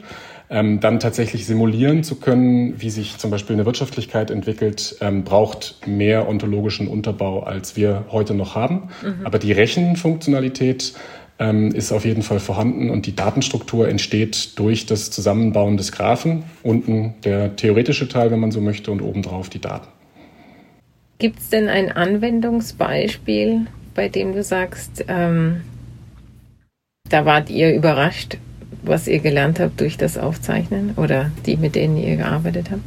ähm, dann tatsächlich simulieren zu können, wie sich zum Beispiel eine Wirtschaftlichkeit entwickelt, ähm, braucht mehr ontologischen Unterbau, als wir heute noch haben. Mhm. Aber die Rechenfunktionalität ähm, ist auf jeden Fall vorhanden und die Datenstruktur entsteht durch das Zusammenbauen des Graphen. Unten der theoretische Teil, wenn man so möchte, und obendrauf die Daten. Gibt es denn ein Anwendungsbeispiel, bei dem du sagst, ähm, da wart ihr überrascht, was ihr gelernt habt durch das Aufzeichnen oder die, mit denen ihr gearbeitet habt?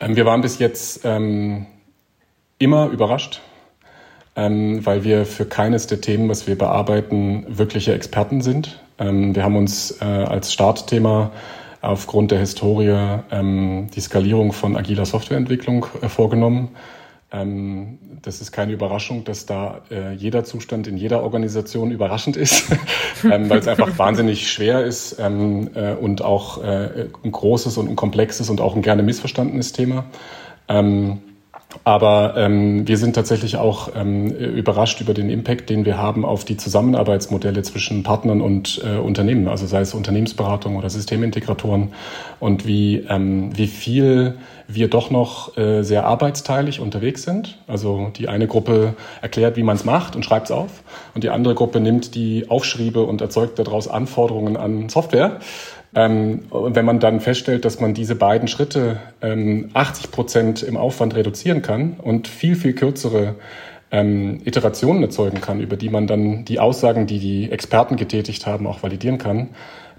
Ähm, wir waren bis jetzt ähm, immer überrascht, ähm, weil wir für keines der Themen, was wir bearbeiten, wirkliche Experten sind. Ähm, wir haben uns äh, als Startthema aufgrund der Historie ähm, die Skalierung von agiler Softwareentwicklung äh, vorgenommen das ist keine Überraschung, dass da äh, jeder Zustand in jeder Organisation überraschend ist, ähm, weil es einfach wahnsinnig schwer ist ähm, äh, und auch äh, ein großes und ein komplexes und auch ein gerne missverstandenes Thema. Ähm, aber ähm, wir sind tatsächlich auch ähm, überrascht über den Impact, den wir haben auf die Zusammenarbeitsmodelle zwischen Partnern und äh, Unternehmen, also sei es Unternehmensberatung oder Systemintegratoren und wie, ähm, wie viel wir doch noch äh, sehr arbeitsteilig unterwegs sind. Also die eine Gruppe erklärt, wie man es macht und schreibt es auf und die andere Gruppe nimmt die Aufschriebe und erzeugt daraus Anforderungen an Software. Ähm, wenn man dann feststellt, dass man diese beiden Schritte ähm, 80 Prozent im Aufwand reduzieren kann und viel, viel kürzere ähm, Iterationen erzeugen kann, über die man dann die Aussagen, die die Experten getätigt haben, auch validieren kann,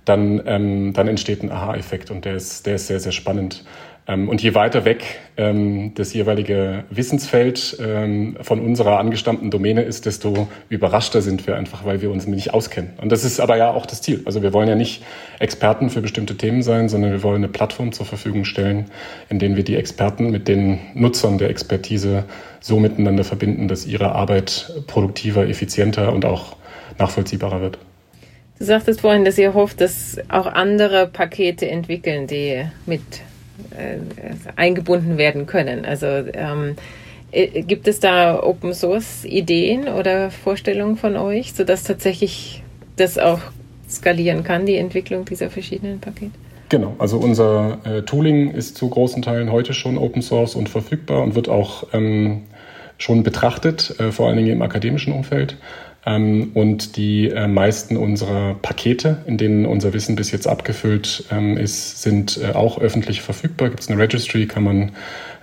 dann, ähm, dann entsteht ein Aha-Effekt und der ist, der ist sehr, sehr spannend. Ähm, und je weiter weg ähm, das jeweilige Wissensfeld ähm, von unserer angestammten Domäne ist, desto überraschter sind wir einfach, weil wir uns nicht auskennen. Und das ist aber ja auch das Ziel. Also wir wollen ja nicht Experten für bestimmte Themen sein, sondern wir wollen eine Plattform zur Verfügung stellen, in denen wir die Experten mit den Nutzern der Expertise so miteinander verbinden, dass ihre Arbeit produktiver, effizienter und auch nachvollziehbarer wird. Du sagtest vorhin, dass ihr hofft, dass auch andere Pakete entwickeln, die mit äh, eingebunden werden können. Also ähm, äh, gibt es da Open Source Ideen oder Vorstellungen von euch, sodass tatsächlich das auch skalieren kann, die Entwicklung dieser verschiedenen Pakete? Genau, also unser äh, Tooling ist zu großen Teilen heute schon Open Source und verfügbar und wird auch ähm, schon betrachtet, äh, vor allen Dingen im akademischen Umfeld. Ähm, und die äh, meisten unserer Pakete, in denen unser Wissen bis jetzt abgefüllt ähm, ist, sind äh, auch öffentlich verfügbar. Gibt es eine Registry, kann man,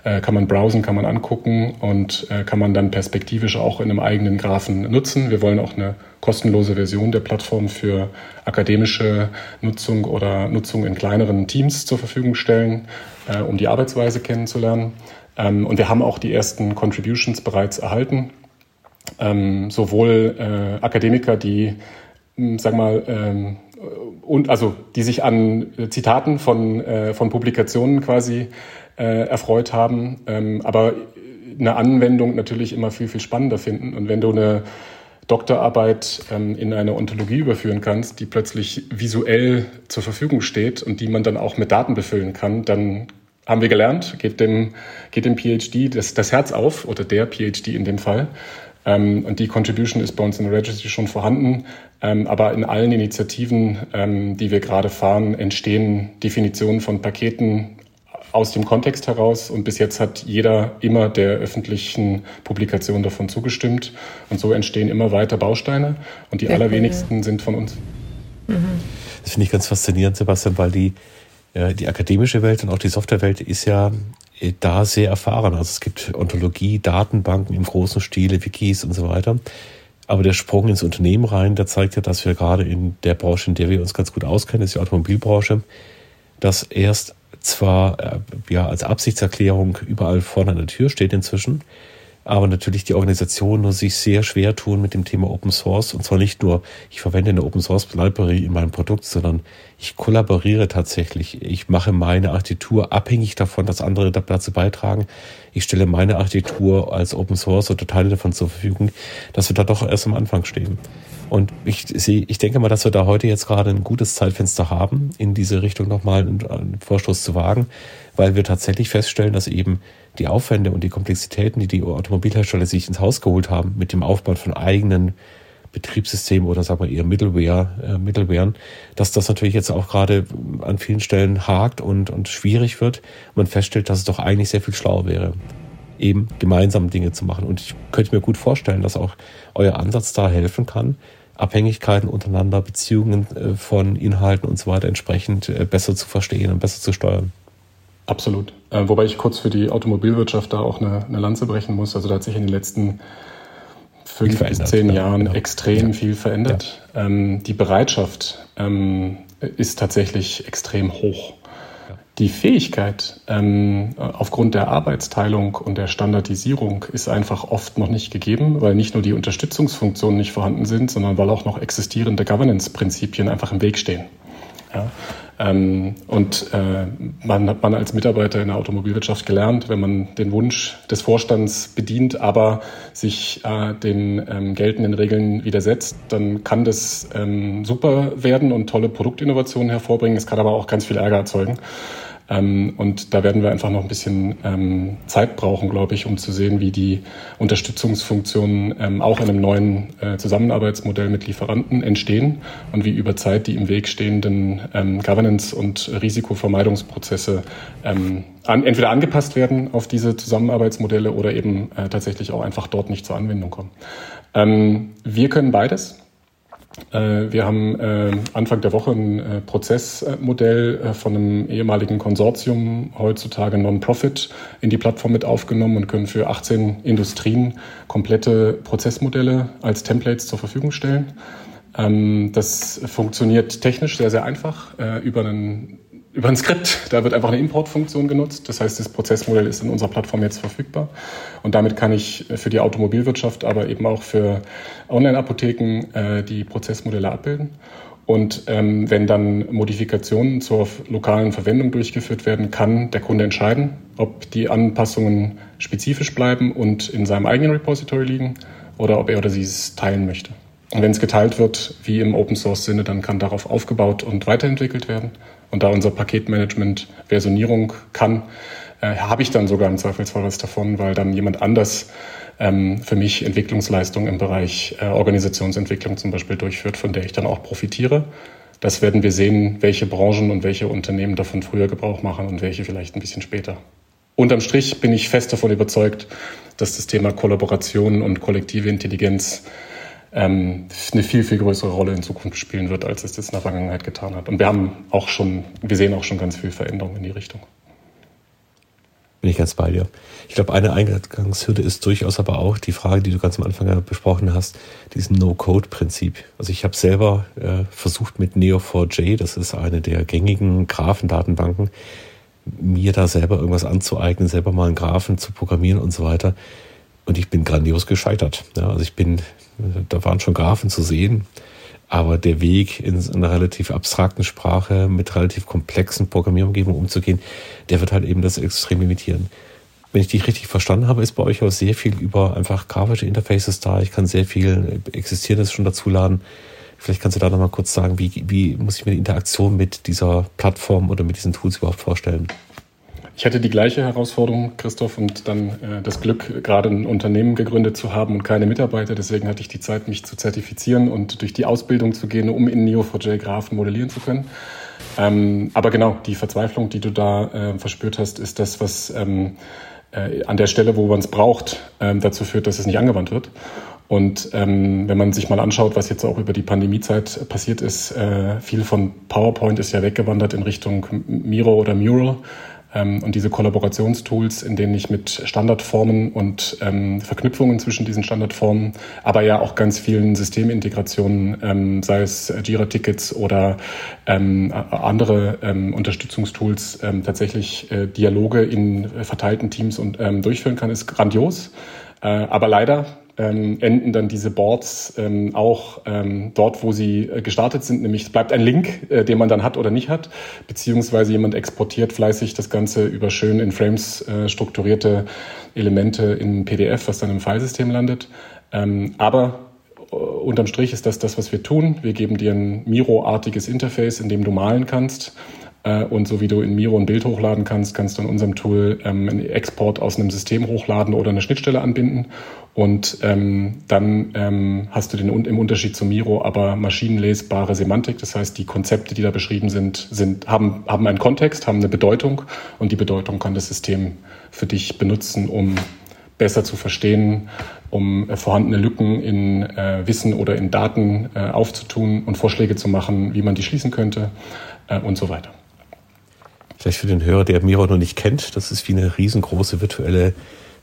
äh, kann man browsen, kann man angucken und kann man dann perspektivisch auch in einem eigenen Graphen nutzen. Wir wollen auch eine kostenlose Version der Plattform für akademische Nutzung oder Nutzung in kleineren Teams zur Verfügung stellen, um die Arbeitsweise kennenzulernen. Ähm, und wir haben auch die ersten Contributions bereits erhalten ähm, sowohl äh, Akademiker, die, hm, sag mal, ähm, und also die sich an Zitaten von, äh, von Publikationen quasi äh, erfreut haben, ähm, aber eine Anwendung natürlich immer viel, viel spannender finden. Und wenn du eine Doktorarbeit ähm, in eine Ontologie überführen kannst, die plötzlich visuell zur Verfügung steht und die man dann auch mit Daten befüllen kann, dann haben wir gelernt, geht dem, geht dem PhD das, das Herz auf oder der PhD in dem Fall. Ähm, und die Contribution ist bei uns in der Registry schon vorhanden. Ähm, aber in allen Initiativen, ähm, die wir gerade fahren, entstehen Definitionen von Paketen aus dem Kontext heraus. Und bis jetzt hat jeder immer der öffentlichen Publikation davon zugestimmt. Und so entstehen immer weiter Bausteine. Und die allerwenigsten sind von uns. Das finde ich ganz faszinierend, Sebastian, weil die, äh, die akademische Welt und auch die Softwarewelt ist ja da sehr erfahren. Also es gibt Ontologie, Datenbanken im großen Stile, Wikis und so weiter. Aber der Sprung ins Unternehmen rein, der zeigt ja, dass wir gerade in der Branche, in der wir uns ganz gut auskennen, ist die Automobilbranche, dass erst zwar äh, ja als Absichtserklärung überall vorne an der Tür steht inzwischen, aber natürlich die Organisationen nur sich sehr schwer tun mit dem Thema Open Source und zwar nicht nur, ich verwende eine Open Source Library in meinem Produkt, sondern ich kollaboriere tatsächlich. Ich mache meine Architektur abhängig davon, dass andere dazu beitragen. Ich stelle meine Architektur als Open Source oder Teile davon zur Verfügung, dass wir da doch erst am Anfang stehen. Und ich ich denke mal, dass wir da heute jetzt gerade ein gutes Zeitfenster haben, in diese Richtung nochmal einen Vorstoß zu wagen, weil wir tatsächlich feststellen, dass eben die Aufwände und die Komplexitäten, die die Automobilhersteller sich ins Haus geholt haben, mit dem Aufbau von eigenen Betriebssystemen oder sagen wir eher Middleware, äh, Middleware, dass das natürlich jetzt auch gerade an vielen Stellen hakt und, und schwierig wird. Man feststellt, dass es doch eigentlich sehr viel schlauer wäre, eben gemeinsam Dinge zu machen. Und ich könnte mir gut vorstellen, dass auch euer Ansatz da helfen kann, Abhängigkeiten untereinander, Beziehungen äh, von Inhalten und so weiter entsprechend äh, besser zu verstehen und besser zu steuern. Absolut. Äh, wobei ich kurz für die Automobilwirtschaft da auch eine, eine Lanze brechen muss. Also da hat sich in den letzten fünf bis zehn ja, Jahren genau. extrem ja. viel verändert. Ja. Ähm, die Bereitschaft ähm, ist tatsächlich extrem hoch. Die Fähigkeit ähm, aufgrund der Arbeitsteilung und der Standardisierung ist einfach oft noch nicht gegeben, weil nicht nur die Unterstützungsfunktionen nicht vorhanden sind, sondern weil auch noch existierende Governance-Prinzipien einfach im Weg stehen. Ähm, und äh, man hat man als Mitarbeiter in der Automobilwirtschaft gelernt, wenn man den Wunsch des Vorstands bedient, aber sich äh, den ähm, geltenden Regeln widersetzt, dann kann das ähm, super werden und tolle Produktinnovationen hervorbringen. Es kann aber auch ganz viel Ärger erzeugen. Ähm, und da werden wir einfach noch ein bisschen ähm, Zeit brauchen, glaube ich, um zu sehen, wie die Unterstützungsfunktionen ähm, auch in einem neuen äh, Zusammenarbeitsmodell mit Lieferanten entstehen und wie über Zeit die im Weg stehenden ähm, Governance- und Risikovermeidungsprozesse ähm, an, entweder angepasst werden auf diese Zusammenarbeitsmodelle oder eben äh, tatsächlich auch einfach dort nicht zur Anwendung kommen. Ähm, wir können beides. Äh, wir haben äh, Anfang der Woche ein äh, Prozessmodell von einem ehemaligen Konsortium, heutzutage Non-Profit, in die Plattform mit aufgenommen und können für 18 Industrien komplette Prozessmodelle als Templates zur Verfügung stellen. Ähm, das funktioniert technisch sehr, sehr einfach über einen über ein Skript. Da wird einfach eine Importfunktion genutzt. Das heißt, das Prozessmodell ist in unserer Plattform jetzt verfügbar. Und damit kann ich für die Automobilwirtschaft, aber eben auch für Online-Apotheken äh, die Prozessmodelle abbilden. Und ähm, wenn dann Modifikationen zur lokalen Verwendung durchgeführt werden, kann der Kunde entscheiden, ob die Anpassungen spezifisch bleiben und in seinem eigenen Repository liegen oder ob er oder sie es teilen möchte. Und wenn es geteilt wird, wie im Open Source Sinne, dann kann darauf aufgebaut und weiterentwickelt werden. Und da unser Paketmanagement Versionierung kann, äh, habe ich dann sogar im Zweifelsfall was davon, weil dann jemand anders ähm, für mich Entwicklungsleistung im Bereich äh, Organisationsentwicklung zum Beispiel durchführt, von der ich dann auch profitiere. Das werden wir sehen, welche Branchen und welche Unternehmen davon früher Gebrauch machen und welche vielleicht ein bisschen später. Unterm Strich bin ich fest davon überzeugt, dass das Thema Kollaboration und kollektive Intelligenz ähm, eine viel, viel größere Rolle in Zukunft spielen wird, als es das in der Vergangenheit getan hat. Und wir haben auch schon, wir sehen auch schon ganz viel Veränderung in die Richtung. Bin ich ganz bei dir. Ich glaube, eine Eingangshürde ist durchaus aber auch die Frage, die du ganz am Anfang besprochen hast, diesen No-Code-Prinzip. Also ich habe selber äh, versucht mit Neo4j, das ist eine der gängigen Graphendatenbanken, mir da selber irgendwas anzueignen, selber mal einen Graphen zu programmieren und so weiter. Und ich bin grandios gescheitert. Ja, also ich bin da waren schon Graphen zu sehen. Aber der Weg in einer relativ abstrakten Sprache mit relativ komplexen Programmierumgebungen umzugehen, der wird halt eben das extrem limitieren. wenn ich dich richtig verstanden habe, ist bei euch auch sehr viel über einfach grafische Interfaces da. Ich kann sehr viel Existierendes schon dazuladen. Vielleicht kannst du da nochmal kurz sagen, wie, wie muss ich mir die Interaktion mit dieser Plattform oder mit diesen Tools überhaupt vorstellen? Ich hatte die gleiche Herausforderung, Christoph, und dann äh, das Glück, gerade ein Unternehmen gegründet zu haben und keine Mitarbeiter. Deswegen hatte ich die Zeit, mich zu zertifizieren und durch die Ausbildung zu gehen, um in Neo4j Graphen modellieren zu können. Ähm, aber genau, die Verzweiflung, die du da äh, verspürt hast, ist das, was ähm, äh, an der Stelle, wo man es braucht, ähm, dazu führt, dass es nicht angewandt wird. Und ähm, wenn man sich mal anschaut, was jetzt auch über die Pandemiezeit passiert ist, äh, viel von PowerPoint ist ja weggewandert in Richtung Miro oder Mural. Ähm, und diese Kollaborationstools, in denen ich mit Standardformen und ähm, Verknüpfungen zwischen diesen Standardformen, aber ja auch ganz vielen Systemintegrationen, ähm, sei es Jira-Tickets oder ähm, andere ähm, Unterstützungstools, ähm, tatsächlich äh, Dialoge in verteilten Teams und durchführen kann, ist grandios. Äh, aber leider ähm, enden dann diese Boards ähm, auch ähm, dort, wo sie äh, gestartet sind, nämlich es bleibt ein Link, äh, den man dann hat oder nicht hat, beziehungsweise jemand exportiert fleißig das Ganze über schön in Frames äh, strukturierte Elemente in PDF, was dann im Filesystem landet. Ähm, aber äh, unterm Strich ist das das, was wir tun. Wir geben dir ein Miro-artiges Interface, in dem du malen kannst äh, und so wie du in Miro ein Bild hochladen kannst, kannst du in unserem Tool ähm, einen Export aus einem System hochladen oder eine Schnittstelle anbinden. Und ähm, dann ähm, hast du den im Unterschied zu Miro aber maschinenlesbare Semantik. Das heißt, die Konzepte, die da beschrieben sind, sind haben, haben einen Kontext, haben eine Bedeutung und die Bedeutung kann das System für dich benutzen, um besser zu verstehen, um äh, vorhandene Lücken in äh, Wissen oder in Daten äh, aufzutun und Vorschläge zu machen, wie man die schließen könnte äh, und so weiter. Vielleicht für den Hörer, der Miro noch nicht kennt, das ist wie eine riesengroße virtuelle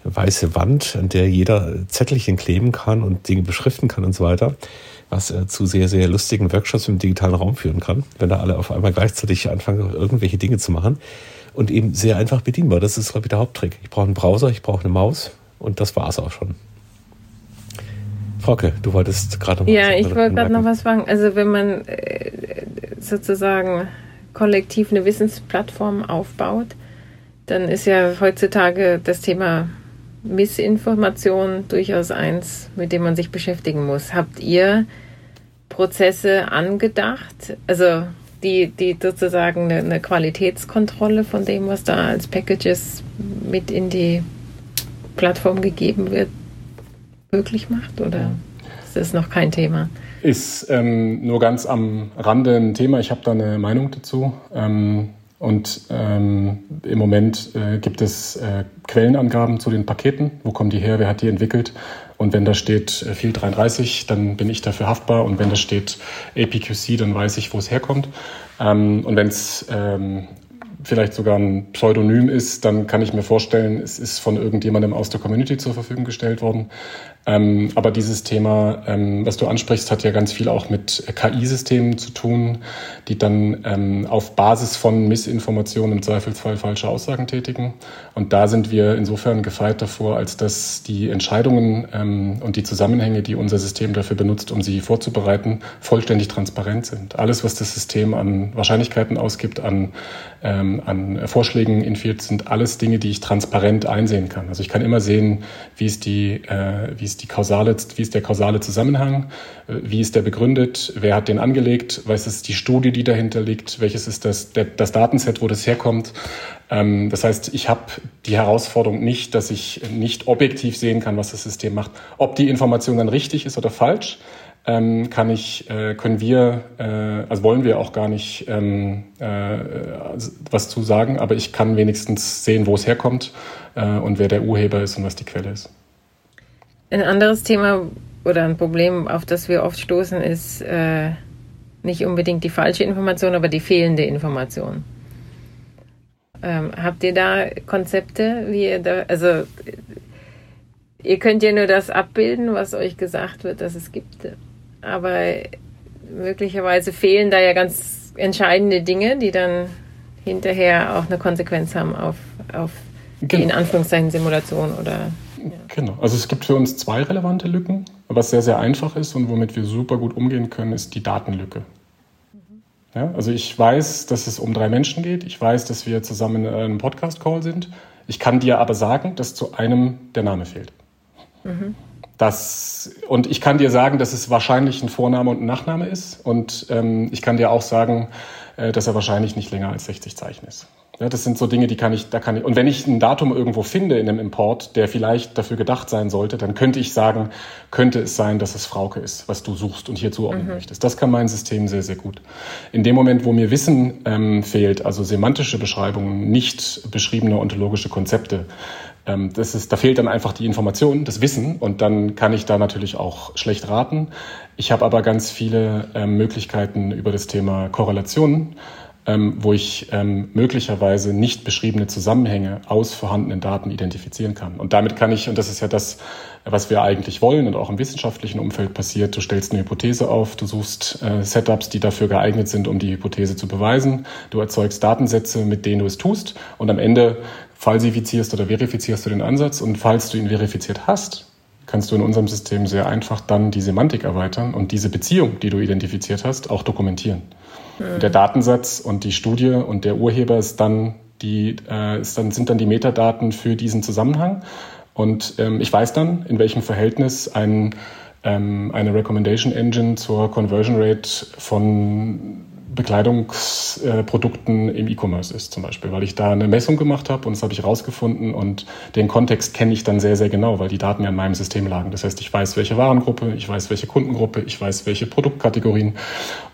weiße Wand, an der jeder Zettelchen kleben kann und Dinge beschriften kann und so weiter, was äh, zu sehr, sehr lustigen Workshops im digitalen Raum führen kann, wenn da alle auf einmal gleichzeitig anfangen, irgendwelche Dinge zu machen und eben sehr einfach bedienbar. Das ist, glaube ich, der Haupttrick. Ich brauche einen Browser, ich brauche eine Maus und das war es auch schon. Frauke, du wolltest gerade noch Ja, was ich wollte gerade noch was fragen. Also wenn man äh, sozusagen kollektiv eine Wissensplattform aufbaut, dann ist ja heutzutage das Thema Missinformation durchaus eins, mit dem man sich beschäftigen muss. Habt ihr Prozesse angedacht? Also die, die sozusagen eine, eine Qualitätskontrolle von dem, was da als Packages mit in die Plattform gegeben wird, möglich macht? Oder ist das noch kein Thema? Ist ähm, nur ganz am Rande ein Thema. Ich habe da eine Meinung dazu. Ähm, und ähm, im Moment äh, gibt es äh, Quellenangaben zu den Paketen. Wo kommen die her? Wer hat die entwickelt? Und wenn da steht äh, Field 33, dann bin ich dafür haftbar. Und wenn da steht APQC, dann weiß ich, wo es herkommt. Ähm, und wenn es ähm, vielleicht sogar ein Pseudonym ist, dann kann ich mir vorstellen, es ist von irgendjemandem aus der Community zur Verfügung gestellt worden. Ähm, aber dieses Thema, ähm, was du ansprichst, hat ja ganz viel auch mit KI-Systemen zu tun, die dann ähm, auf Basis von Missinformationen im Zweifelsfall falsche Aussagen tätigen. Und da sind wir insofern gefeit davor, als dass die Entscheidungen ähm, und die Zusammenhänge, die unser System dafür benutzt, um sie vorzubereiten, vollständig transparent sind. Alles, was das System an Wahrscheinlichkeiten ausgibt, an, ähm, an Vorschlägen infiziert, sind alles Dinge, die ich transparent einsehen kann. Also ich kann immer sehen, wie ist die, äh, wie ist die kausale, wie ist der kausale Zusammenhang, äh, wie ist der begründet, wer hat den angelegt, was ist die Studie, die dahinter liegt, welches ist das, der, das Datenset, wo das herkommt. Ähm, das heißt, ich habe die Herausforderung nicht, dass ich nicht objektiv sehen kann, was das System macht. Ob die Information dann richtig ist oder falsch, ähm, kann ich, äh, können wir, äh, also wollen wir auch gar nicht ähm, äh, was zu sagen, aber ich kann wenigstens sehen, wo es herkommt äh, und wer der Urheber ist und was die Quelle ist. Ein anderes Thema oder ein Problem, auf das wir oft stoßen, ist äh, nicht unbedingt die falsche Information, aber die fehlende Information. Ähm, habt ihr da Konzepte, wie ihr da, also ihr könnt ja nur das abbilden, was euch gesagt wird, dass es gibt, aber möglicherweise fehlen da ja ganz entscheidende Dinge, die dann hinterher auch eine Konsequenz haben auf, auf die genau. in Anführungszeichen Simulation oder Genau. Also es gibt für uns zwei relevante Lücken. Was sehr, sehr einfach ist und womit wir super gut umgehen können, ist die Datenlücke. Ja, also ich weiß, dass es um drei Menschen geht. Ich weiß, dass wir zusammen in einem Podcast-Call sind. Ich kann dir aber sagen, dass zu einem der Name fehlt. Mhm. Das, und ich kann dir sagen, dass es wahrscheinlich ein Vorname und ein Nachname ist. Und ähm, ich kann dir auch sagen, äh, dass er wahrscheinlich nicht länger als 60 Zeichen ist. Ja, das sind so Dinge, die kann ich, da kann ich, und wenn ich ein Datum irgendwo finde in einem Import, der vielleicht dafür gedacht sein sollte, dann könnte ich sagen, könnte es sein, dass es Frauke ist, was du suchst und hier zuordnen mhm. möchtest. Das kann mein System sehr, sehr gut. In dem Moment, wo mir Wissen ähm, fehlt, also semantische Beschreibungen, nicht beschriebene ontologische Konzepte, das ist, da fehlt dann einfach die Information, das Wissen und dann kann ich da natürlich auch schlecht raten. Ich habe aber ganz viele ähm, Möglichkeiten über das Thema Korrelationen, ähm, wo ich ähm, möglicherweise nicht beschriebene Zusammenhänge aus vorhandenen Daten identifizieren kann. Und damit kann ich, und das ist ja das, was wir eigentlich wollen und auch im wissenschaftlichen Umfeld passiert, du stellst eine Hypothese auf, du suchst äh, Setups, die dafür geeignet sind, um die Hypothese zu beweisen, du erzeugst Datensätze, mit denen du es tust und am Ende falsifizierst oder verifizierst du den Ansatz und falls du ihn verifiziert hast, kannst du in unserem System sehr einfach dann die Semantik erweitern und diese Beziehung, die du identifiziert hast, auch dokumentieren. Mhm. Der Datensatz und die Studie und der Urheber ist dann die, äh, ist dann, sind dann die Metadaten für diesen Zusammenhang. Und ähm, ich weiß dann, in welchem Verhältnis ein, ähm, eine Recommendation Engine zur Conversion Rate von Bekleidungsprodukten im E-Commerce ist zum Beispiel, weil ich da eine Messung gemacht habe und das habe ich rausgefunden und den Kontext kenne ich dann sehr, sehr genau, weil die Daten ja in meinem System lagen. Das heißt, ich weiß, welche Warengruppe, ich weiß, welche Kundengruppe, ich weiß, welche Produktkategorien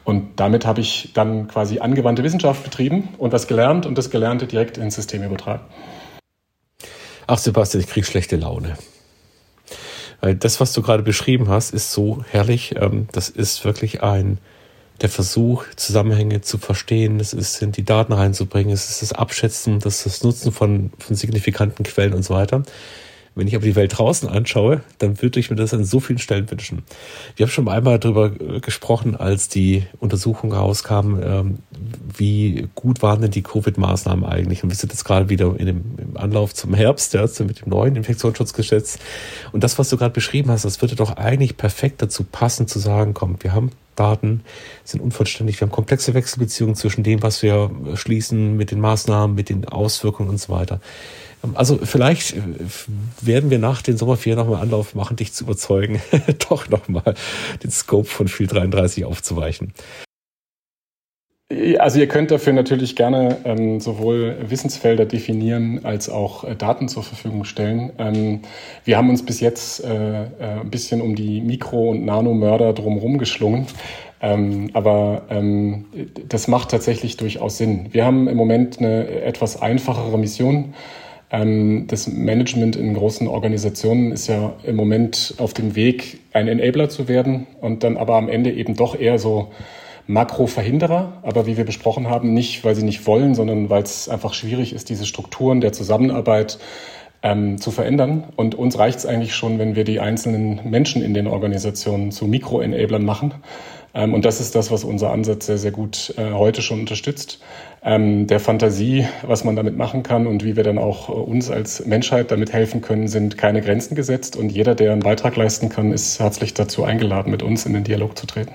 und damit habe ich dann quasi angewandte Wissenschaft betrieben und was gelernt und das Gelernte direkt ins System übertragen. Ach Sebastian, ich kriege schlechte Laune. Weil das, was du gerade beschrieben hast, ist so herrlich. Ähm, das ist wirklich ein der Versuch, Zusammenhänge zu verstehen, es ist, sind die Daten reinzubringen, es ist das Abschätzen, das, das Nutzen von, von signifikanten Quellen und so weiter. Wenn ich aber die Welt draußen anschaue, dann würde ich mir das an so vielen Stellen wünschen. Wir haben schon einmal darüber äh, gesprochen, als die Untersuchung rauskam, ähm, wie gut waren denn die Covid-Maßnahmen eigentlich? Und wir sind jetzt gerade wieder in dem, im Anlauf zum Herbst, ja, mit dem neuen Infektionsschutzgesetz. Und das, was du gerade beschrieben hast, das würde doch eigentlich perfekt dazu passen, zu sagen, komm, wir haben Daten sind unvollständig. Wir haben komplexe Wechselbeziehungen zwischen dem, was wir schließen, mit den Maßnahmen, mit den Auswirkungen und so weiter. Also vielleicht äh, werden wir nach den Sommerferien nochmal Anlauf machen, dich zu überzeugen, doch nochmal den Scope von Field 33 aufzuweichen. Also ihr könnt dafür natürlich gerne ähm, sowohl Wissensfelder definieren als auch äh, Daten zur Verfügung stellen. Ähm, wir haben uns bis jetzt äh, äh, ein bisschen um die Mikro- und Nanomörder drumherum geschlungen. Ähm, aber ähm, das macht tatsächlich durchaus Sinn. Wir haben im Moment eine etwas einfachere Mission. Ähm, das Management in großen Organisationen ist ja im Moment auf dem Weg, ein Enabler zu werden und dann aber am Ende eben doch eher so Makroverhinderer, aber wie wir besprochen haben, nicht, weil sie nicht wollen, sondern weil es einfach schwierig ist, diese Strukturen der Zusammenarbeit ähm, zu verändern. Und uns reicht es eigentlich schon, wenn wir die einzelnen Menschen in den Organisationen zu Mikro-Enablern machen. Ähm, und das ist das, was unser Ansatz sehr, sehr gut äh, heute schon unterstützt. Ähm, der Fantasie, was man damit machen kann und wie wir dann auch äh, uns als Menschheit damit helfen können, sind keine Grenzen gesetzt. Und jeder, der einen Beitrag leisten kann, ist herzlich dazu eingeladen, mit uns in den Dialog zu treten.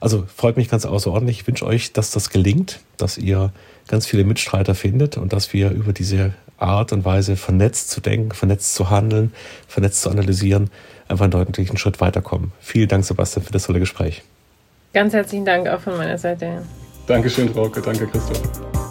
Also freut mich ganz außerordentlich. Ich wünsche euch, dass das gelingt, dass ihr ganz viele Mitstreiter findet und dass wir über diese Art und Weise vernetzt zu denken, vernetzt zu handeln, vernetzt zu analysieren, einfach einen deutlichen Schritt weiterkommen. Vielen Dank, Sebastian, für das tolle Gespräch. Ganz herzlichen Dank auch von meiner Seite. Dankeschön, Frauke. Danke, Christoph.